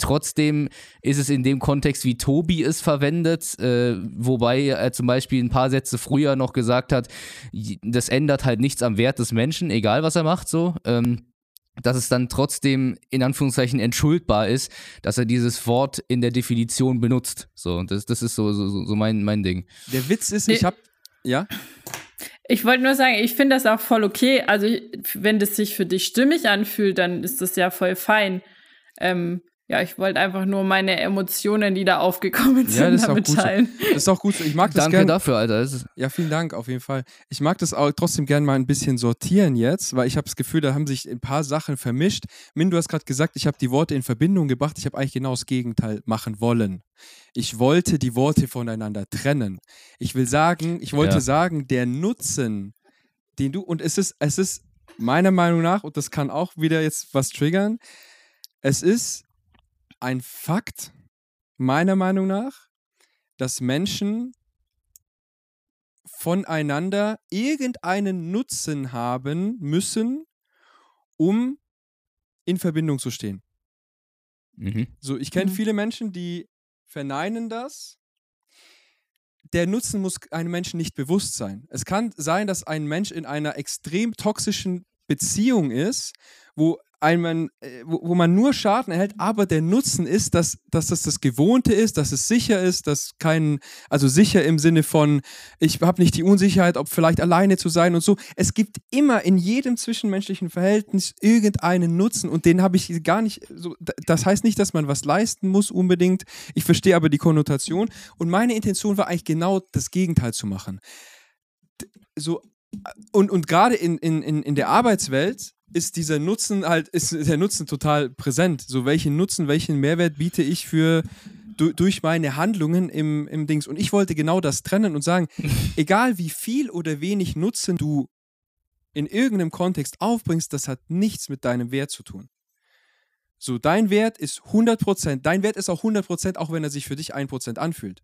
trotzdem ist es in dem Kontext, wie Tobi es verwendet, äh, wobei er zum Beispiel ein paar Sätze früher noch gesagt hat, das ändert halt nichts am Wert des Menschen, egal was er macht, so. Ähm, dass es dann trotzdem in Anführungszeichen entschuldbar ist, dass er dieses Wort in der Definition benutzt. So, das, das ist so, so, so mein, mein Ding. Der Witz ist, ich habe. Ja? Ich wollte nur sagen, ich finde das auch voll okay. Also, wenn das sich für dich stimmig anfühlt, dann ist das ja voll fein. Ähm, ja, ich wollte einfach nur meine Emotionen, die da aufgekommen sind, Ja, das ist auch damit gut so. teilen. Das ist auch gut so. Ich mag das Danke gerne. dafür, Alter. Das ist, Ja, vielen Dank, auf jeden Fall. Ich mag das auch trotzdem gerne mal ein bisschen sortieren jetzt, weil ich habe das Gefühl, da haben sich ein paar Sachen vermischt. Min, du hast gerade gesagt, ich habe die Worte in Verbindung gebracht. Ich habe eigentlich genau das Gegenteil machen wollen. Ich wollte die Worte voneinander trennen. Ich will sagen, ich wollte Ja. sagen, der Nutzen, den du, und es ist, es ist meiner Meinung nach, und das kann auch wieder jetzt was triggern, es ist ein Fakt, meiner Meinung nach, dass Menschen voneinander irgendeinen Nutzen haben müssen, um in Verbindung zu stehen. Mhm. So, ich kenne Mhm. viele Menschen, die verneinen das. Der Nutzen muss einem Menschen nicht bewusst sein. Es kann sein, dass ein Mensch in einer extrem toxischen Beziehung ist, wo, ein, äh, wo, wo man nur Schaden erhält, aber der Nutzen ist, dass, dass das das Gewohnte ist, dass es sicher ist, dass kein, also sicher im Sinne von, ich habe nicht die Unsicherheit, ob vielleicht alleine zu sein und so. Es gibt immer in jedem zwischenmenschlichen Verhältnis irgendeinen Nutzen und den habe ich gar nicht so. Das heißt nicht, dass man was leisten muss unbedingt. Ich verstehe aber die Konnotation und meine Intention war eigentlich genau das Gegenteil zu machen. So und, und gerade in, in, in der Arbeitswelt ist dieser Nutzen halt, ist der Nutzen total präsent. So, welchen Nutzen, welchen Mehrwert biete ich für du, durch meine Handlungen im, im Dings. Und ich wollte genau das trennen und sagen, egal wie viel oder wenig Nutzen du in irgendeinem Kontext aufbringst, das hat nichts mit deinem Wert zu tun. So, dein Wert ist 100%. Dein Wert ist auch 100%, auch wenn er sich für dich 1% anfühlt.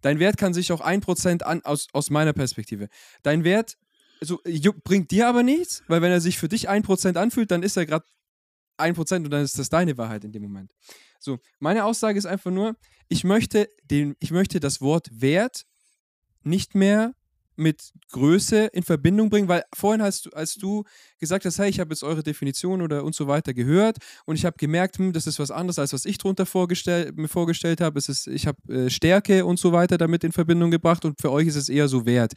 Dein Wert kann sich auch 1% an, aus, aus meiner Perspektive. Dein Wert also, ju- bringt dir aber nichts, weil wenn er sich für dich 1% anfühlt, dann ist er gerade 1% und dann ist das deine Wahrheit in dem Moment. So, meine Aussage ist einfach nur, ich möchte, den, ich möchte das Wort Wert nicht mehr mit Größe in Verbindung bringen, weil vorhin hast du, als du gesagt hast, hey, ich habe jetzt eure Definition oder und so weiter gehört und ich habe gemerkt, hm, das ist was anderes, als was ich darunter vorgestell, mir vorgestellt habe. Ich habe äh, Stärke und so weiter damit in Verbindung gebracht und für euch ist es eher so Wert.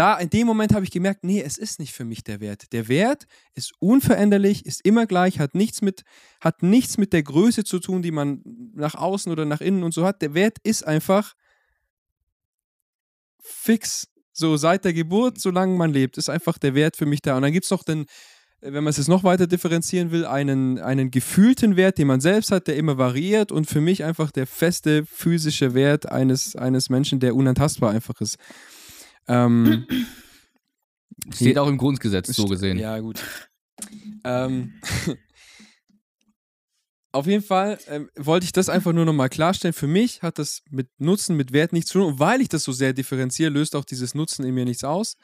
Da in dem Moment habe ich gemerkt, nee, es ist nicht für mich der Wert. Der Wert ist unveränderlich, ist immer gleich, hat nichts mit, hat nichts mit der Größe zu tun, die man nach außen oder nach innen und so hat. Der Wert ist einfach fix. So seit der Geburt, solange man lebt, ist einfach der Wert für mich da. Und dann gibt es noch den, wenn man es jetzt noch weiter differenzieren will, einen, einen gefühlten Wert, den man selbst hat, der immer variiert und für mich einfach der feste physische Wert eines, eines Menschen, der unantastbar einfach ist. Ähm, Steht auch im Grundgesetz so gesehen. Ja, gut. ähm, auf jeden Fall ähm, wollte ich das einfach nur nochmal klarstellen. Für mich hat das mit Nutzen, mit Wert nichts zu tun. Und weil ich das so sehr differenziere, löst auch dieses Nutzen in mir nichts aus.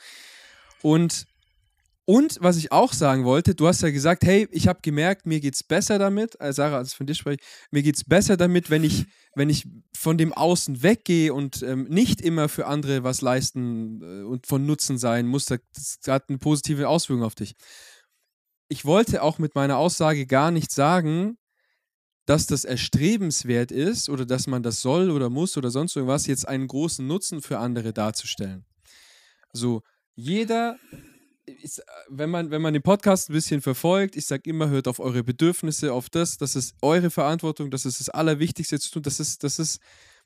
Und, und was ich auch sagen wollte, du hast ja gesagt, hey, ich habe gemerkt, mir geht es besser damit, äh, Sarah, als von dir spreche, mir geht es besser damit, wenn ich, wenn ich von dem Außen weggehe und ähm, nicht immer für andere was leisten äh, und von Nutzen sein muss. Das, hat eine positive Auswirkung auf dich. Ich wollte auch mit meiner Aussage gar nicht sagen, dass das erstrebenswert ist oder dass man das soll oder muss oder sonst irgendwas, jetzt einen großen Nutzen für andere darzustellen. Also jeder, ist, wenn, man, wenn man den Podcast ein bisschen verfolgt, ich sage immer, hört auf eure Bedürfnisse, auf das, das ist eure Verantwortung, das ist das Allerwichtigste zu tun, das ist, das ist,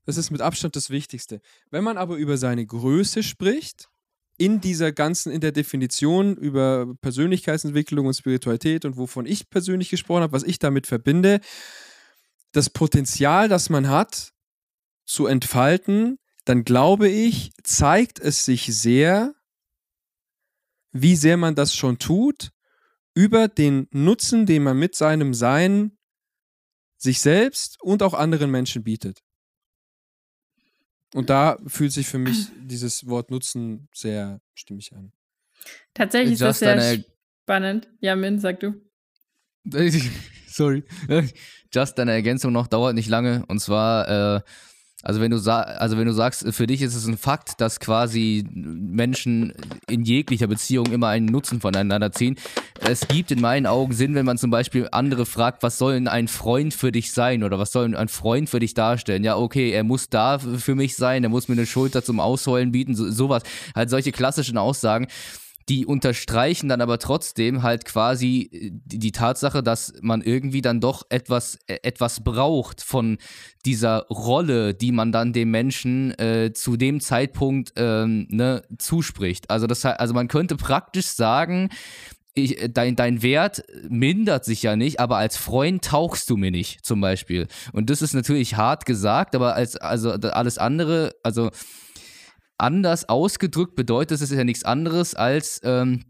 das ist mit Abstand das Wichtigste. Wenn man aber über seine Größe spricht, in dieser ganzen, in der Definition über Persönlichkeitsentwicklung und Spiritualität und wovon ich persönlich gesprochen habe, was ich damit verbinde, das Potenzial, das man hat, zu entfalten, dann glaube ich, zeigt es sich sehr, wie sehr man das schon tut, über den Nutzen, den man mit seinem Sein sich selbst und auch anderen Menschen bietet. Und da fühlt sich für mich dieses Wort Nutzen sehr stimmig an. Tatsächlich ist das sehr spannend. Ja, Min, sag du. Sorry. Just eine Ergänzung noch, dauert nicht lange. Und zwar, äh, also wenn du also wenn du sagst, für dich ist es ein Fakt, dass quasi Menschen in jeglicher Beziehung immer einen Nutzen voneinander ziehen. Es gibt in meinen Augen Sinn, wenn man zum Beispiel andere fragt, was soll denn ein Freund für dich sein oder was soll denn ein Freund für dich darstellen? Ja, okay, er muss da für mich sein, er muss mir eine Schulter zum Ausheulen bieten, so, sowas. Halt solche klassischen Aussagen die unterstreichen dann aber trotzdem halt quasi äh, die, Tatsache, dass man irgendwie dann doch etwas, äh, etwas braucht von dieser Rolle, die man dann dem Menschen äh, zu dem Zeitpunkt ähm, ne, zuspricht. Also, das, also man könnte praktisch sagen, ich, äh, dein, dein Wert mindert sich ja nicht, aber als Freund tauchst du mir nicht, zum Beispiel. Und das ist natürlich hart gesagt, aber als also alles andere, also anders ausgedrückt bedeutet es ja nichts anderes als, ähm,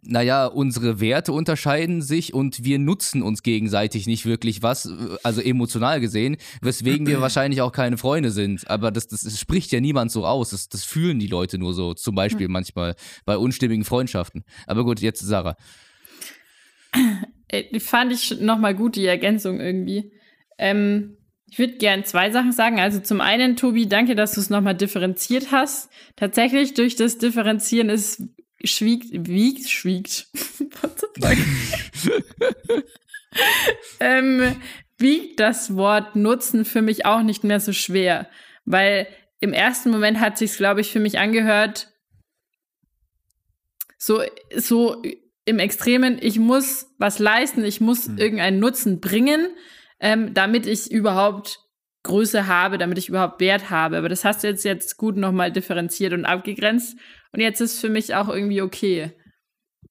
naja, unsere Werte unterscheiden sich und wir nutzen uns gegenseitig nicht wirklich was, also emotional gesehen, weswegen wir wahrscheinlich auch keine Freunde sind. Aber das, das, das spricht ja niemand so aus. Das, das fühlen die Leute nur so, zum Beispiel manchmal bei unstimmigen Freundschaften. Aber gut, jetzt Sarah. Äh, fand ich nochmal gut, die Ergänzung irgendwie. Ähm, ich würde gern zwei Sachen sagen. Also zum einen, Tobi, danke, dass du es nochmal differenziert hast. Tatsächlich durch das Differenzieren ist schwiegt, wiegt, schwiegt. ähm, wiegt das Wort Nutzen für mich auch nicht mehr so schwer, weil im ersten Moment hat sich glaube ich, für mich angehört, so, so im Extremen, ich muss was leisten, ich muss hm. irgendeinen Nutzen bringen, ähm, damit ich überhaupt Größe habe, damit ich überhaupt Wert habe. Aber das hast du jetzt, jetzt gut nochmal differenziert und abgegrenzt. Und jetzt ist für mich auch irgendwie okay.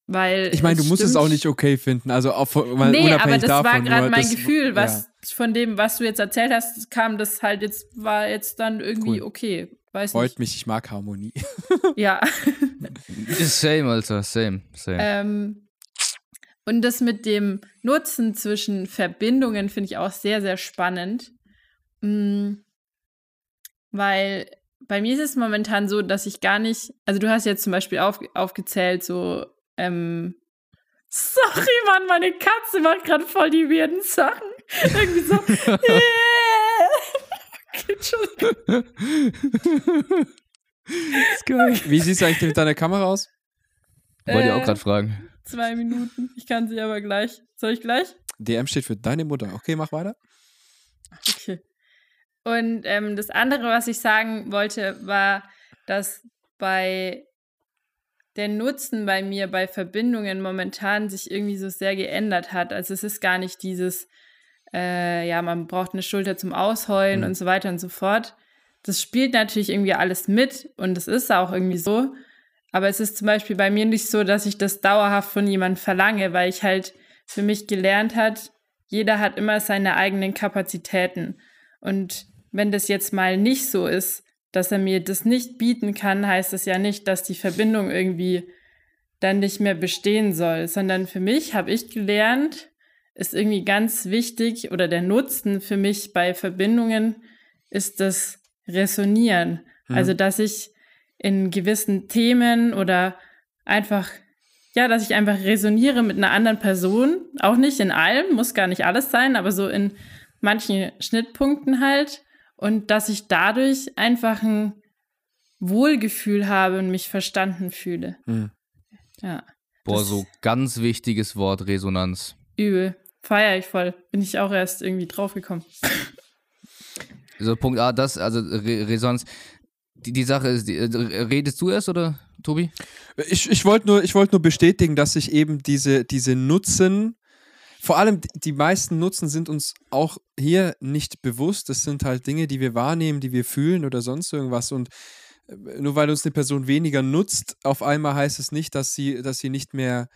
Weil ich meine, du musst es auch nicht okay finden. Also auch mal nee, aber das davon, war gerade mein das, Gefühl, was ja. von dem, was du jetzt erzählt hast, kam das halt jetzt, war jetzt dann irgendwie cool. okay. Weiß Freut nicht. mich, ich mag Harmonie. ja. same, Alter, same, same. Ähm, und das mit dem Nutzen zwischen Verbindungen finde ich auch sehr, sehr spannend. Mhm. Weil bei mir ist es momentan so, dass ich gar nicht, also du hast jetzt zum Beispiel auf, aufgezählt, so, ähm, sorry, Mann, meine Katze macht gerade voll die weirden Sachen. Irgendwie so, yeah. Wie siehst du eigentlich mit deiner Kamera aus? Wollte ich auch gerade fragen. Zwei Minuten. Ich kann sie aber gleich. Soll ich gleich? DM steht für deine Mutter. Okay, mach weiter. Okay. Und ähm, das andere, was ich sagen wollte, war, dass bei der Nutzen bei mir bei Verbindungen momentan sich irgendwie so sehr geändert hat. Also es ist gar nicht dieses, äh, ja, man braucht eine Schulter zum Ausheulen mhm. und so weiter und so fort. Das spielt natürlich irgendwie alles mit und es ist auch irgendwie so. Aber es ist zum Beispiel bei mir nicht so, dass ich das dauerhaft von jemandem verlange, weil ich halt für mich gelernt hat, jeder hat immer seine eigenen Kapazitäten. Und wenn das jetzt mal nicht so ist, dass er mir das nicht bieten kann, heißt das ja nicht, dass die Verbindung irgendwie dann nicht mehr bestehen soll, sondern für mich habe ich gelernt, ist irgendwie ganz wichtig oder der Nutzen für mich bei Verbindungen ist das Resonieren. Mhm. Also, dass ich in gewissen Themen oder einfach, ja, dass ich einfach resoniere mit einer anderen Person, auch nicht in allem, muss gar nicht alles sein, aber so in manchen Schnittpunkten halt und dass ich dadurch einfach ein Wohlgefühl habe und mich verstanden fühle. Mhm. Ja. Boah, so ganz wichtiges Wort, Resonanz. Übel. Feier ich voll. Bin ich auch erst irgendwie draufgekommen. So, Punkt A, das, also Re Resonanz. Die, die Sache ist, die, äh, redest du erst oder Tobi? Ich, ich wollte nur, wollt nur bestätigen, dass sich eben diese, diese Nutzen vor allem die meisten Nutzen sind uns auch hier nicht bewusst. Das sind halt Dinge, die wir wahrnehmen, die wir fühlen oder sonst irgendwas. Und äh, nur weil uns eine Person weniger nutzt, auf einmal heißt es nicht, dass sie, dass sie nicht mehr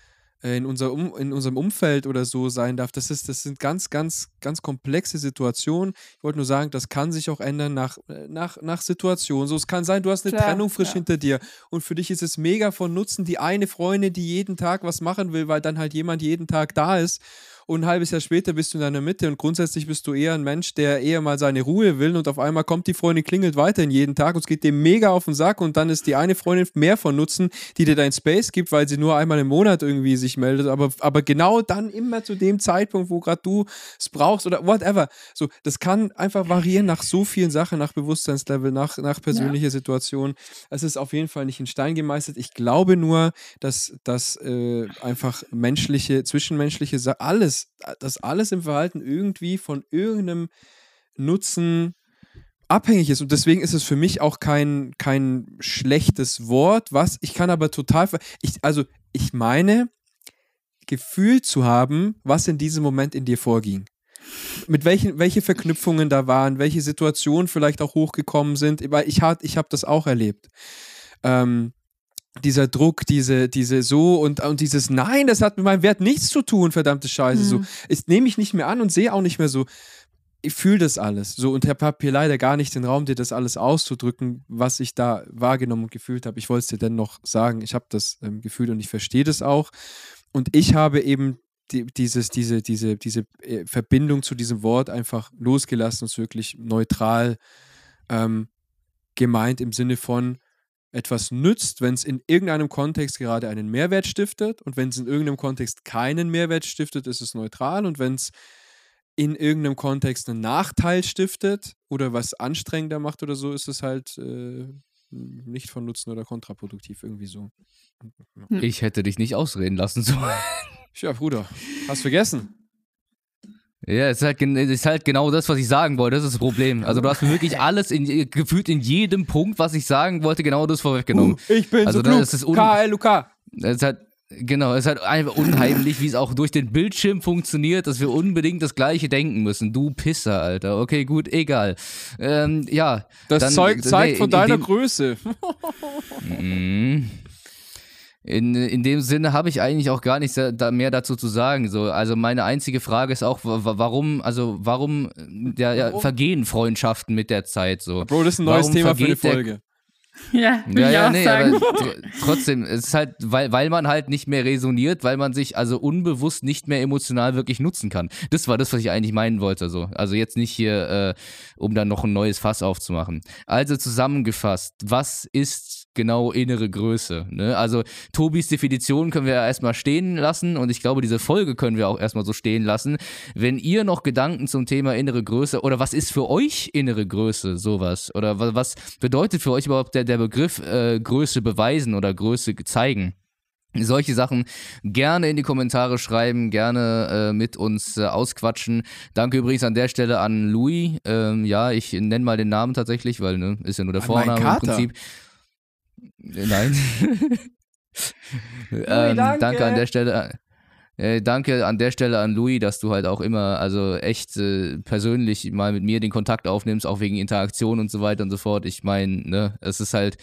in, unser um, in unserem Umfeld oder so sein darf. Das, ist, das sind ganz, ganz, ganz komplexe Situationen. Ich wollte nur sagen, das kann sich auch ändern nach, äh, nach, nach Situationen. So, es kann sein, du hast eine Klar, Trennung frisch ja. hinter dir und für dich ist es mega von Nutzen, die eine Freundin, die jeden Tag was machen will, weil dann halt jemand jeden Tag da ist und ein halbes Jahr später bist du in deiner Mitte und grundsätzlich bist du eher ein Mensch, der eher mal seine Ruhe will und auf einmal kommt die Freundin, klingelt weiterhin jeden Tag und es geht dem mega auf den Sack und dann ist die eine Freundin mehr von Nutzen, die dir dein Space gibt, weil sie nur einmal im Monat irgendwie sich meldet, aber, aber genau dann immer zu dem Zeitpunkt, wo gerade du es brauchst oder whatever. So, das kann einfach variieren nach so vielen Sachen, nach Bewusstseinslevel, nach, nach persönlicher ja. Situation. Es ist auf jeden Fall nicht in Stein gemeißelt. Ich glaube nur, dass, dass äh, einfach menschliche, zwischenmenschliche, alles dass alles im Verhalten irgendwie von irgendeinem Nutzen abhängig ist. Und deswegen ist es für mich auch kein, kein schlechtes Wort, was ich kann aber total, ich, also ich meine, gefühlt zu haben, was in diesem Moment in dir vorging. Mit welchen, welche Verknüpfungen da waren, welche Situationen vielleicht auch hochgekommen sind, weil ich, ich habe das auch erlebt. Ähm, dieser Druck, diese, diese so und, und dieses Nein, das hat mit meinem Wert nichts zu tun, verdammte Scheiße. Mhm. So, das nehme ich nicht mehr an und sehe auch nicht mehr so. ich fühle das alles. So, und habe hier leider gar nicht den Raum, dir das alles auszudrücken, was ich da wahrgenommen und gefühlt habe. Ich wollte es dir dennoch sagen. Ich habe das ähm, gefühlt und ich verstehe das auch. Und ich habe eben die, dieses, diese, diese, diese äh, Verbindung zu diesem Wort einfach losgelassen und es wirklich neutral ähm, gemeint im Sinne von, etwas nützt, wenn es in irgendeinem Kontext gerade einen Mehrwert stiftet und wenn es in irgendeinem Kontext keinen Mehrwert stiftet, ist es neutral und wenn es in irgendeinem Kontext einen Nachteil stiftet oder was anstrengender macht oder so, ist es halt äh, nicht von Nutzen oder kontraproduktiv irgendwie so. Ich hätte dich nicht ausreden lassen sollen. Ja, Bruder, hast vergessen. Ja, es ist, halt, es ist halt genau das, was ich sagen wollte. Das ist das Problem. Also du hast mir wirklich alles in, gefühlt in jedem Punkt, was ich sagen wollte, genau das vorweggenommen. Uh, ich bin also so klug. Das ist KLUK. Es ist halt, genau, es ist halt einfach unheimlich, wie es auch durch den Bildschirm funktioniert, dass wir unbedingt das Gleiche denken müssen. Du Pisser, Alter. Okay, gut, egal. Ähm, ja. Das dann, Zeug zeigt nee, von in, deiner Größe. Mhm. In, in dem Sinne habe ich eigentlich auch gar nichts da mehr dazu zu sagen. So, also meine einzige Frage ist auch, warum, also warum, ja, ja, Warum? vergehen Freundschaften mit der Zeit so? Bro, das ist ein neues Warum Thema für die der- Folge. Ja, Ja, ja, nee, sagen. aber tr- trotzdem, es ist halt, weil, weil man halt nicht mehr resoniert, weil man sich also unbewusst nicht mehr emotional wirklich nutzen kann. Das war das, was ich eigentlich meinen wollte. So. Also jetzt nicht hier, äh, um dann noch ein neues Fass aufzumachen. Also zusammengefasst, was ist genau innere Größe? Ne? Also Tobis Definition können wir ja erstmal stehen lassen und ich glaube, diese Folge können wir auch erstmal so stehen lassen. Wenn ihr noch Gedanken zum Thema innere Größe oder was ist für euch innere Größe, sowas? Oder wa- was bedeutet für euch überhaupt der, der Begriff äh, Größe beweisen oder Größe zeigen? Solche Sachen gerne in die Kommentare schreiben, gerne äh, mit uns äh, ausquatschen. Danke übrigens an der Stelle an Louis. Ähm, ja, ich nenne mal den Namen tatsächlich, weil ne, ist ja nur der An Vorname im. Prinzip. Äh, Nein. ähm, danke. danke an der Stelle. Äh, danke an der Stelle an Louis, dass du halt auch immer, also echt äh, persönlich mal mit mir den Kontakt aufnimmst, auch wegen Interaktion und so weiter und so fort. Ich meine, ne, es ist halt,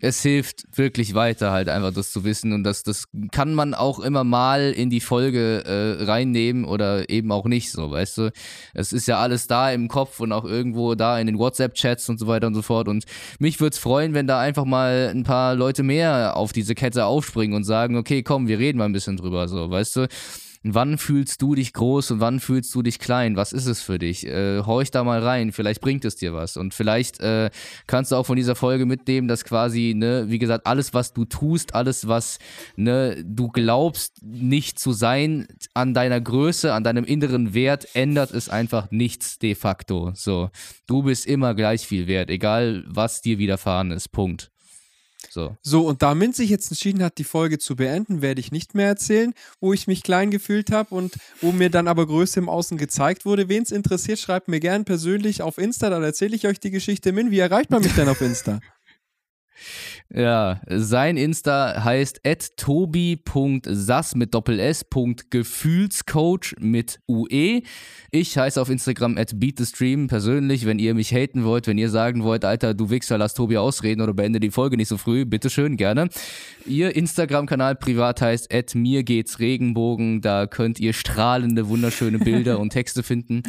es hilft wirklich weiter, halt einfach das zu wissen und das, das kann man auch immer mal in die Folge äh, reinnehmen oder eben auch nicht so, weißt du. Es ist ja alles da im Kopf und auch irgendwo da in den WhatsApp-Chats und so weiter und so fort und mich würde es freuen, wenn da einfach mal ein paar Leute mehr auf diese Kette aufspringen und sagen, okay, komm, wir reden mal ein bisschen drüber, so, weißt du. Wann fühlst du dich groß und wann fühlst du dich klein? Was ist es für dich? Äh, horch da mal rein, vielleicht bringt es dir was. Und vielleicht äh, kannst du auch von dieser Folge mitnehmen, dass quasi, ne, wie gesagt, alles, was du tust, alles, was ne, du glaubst, nicht zu sein, an deiner Größe, an deinem inneren Wert, ändert es einfach nichts de facto. So, du bist immer gleich viel wert, egal was dir widerfahren ist. Punkt. So. So, und da Mint sich jetzt entschieden hat, die Folge zu beenden, werde ich nicht mehr erzählen, wo ich mich klein gefühlt habe und wo mir dann aber Größe im Außen gezeigt wurde. Wen es interessiert, schreibt mir gern persönlich auf Insta, dann erzähle ich euch die Geschichte. Min, wie erreicht man mich denn auf Insta? Ja, sein Insta heißt tobi.sass mit Doppel S. Gefühlscoach mit UE. Ich heiße auf Instagram at beatthestream persönlich. Wenn ihr mich haten wollt, wenn ihr sagen wollt, Alter, du Wichser, lass Tobi ausreden oder beende die Folge nicht so früh, bitteschön, gerne. Ihr Instagram-Kanal privat heißt at mir geht's Regenbogen. Da könnt ihr strahlende, wunderschöne Bilder und Texte finden.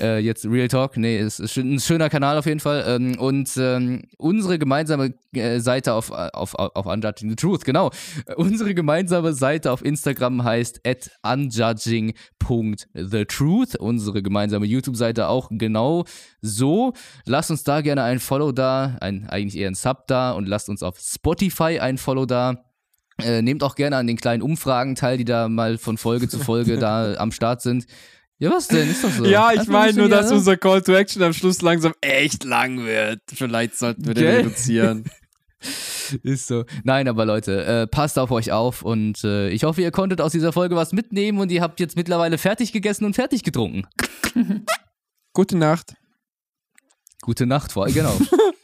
Äh, jetzt Real Talk, nee, es ist ein schöner Kanal auf jeden Fall. Ähm, und ähm, unsere gemeinsame äh, Seite auf, auf, auf Unjudging the Truth, genau. Äh, Unsere gemeinsame Seite auf Instagram heißt at unjudging.thetruth. Unsere gemeinsame YouTube-Seite auch genau so. Lasst uns da gerne ein Follow da, ein, eigentlich eher ein Sub da und lasst uns auf Spotify ein Follow da. Äh, nehmt auch gerne an den kleinen Umfragen teil, die da mal von Folge zu Folge da am Start sind. Ja, was denn? Ist doch so. ja, ich meine nur, dass unser Call to Action am Schluss langsam echt lang wird. Vielleicht sollten wir den reduzieren. Ist so. Nein, aber Leute, äh, passt auf euch auf und äh, ich hoffe, ihr konntet aus dieser Folge was mitnehmen und ihr habt jetzt mittlerweile fertig gegessen und fertig getrunken. Gute Nacht. Gute Nacht, vor allem, genau.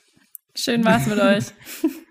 Schön war's mit euch.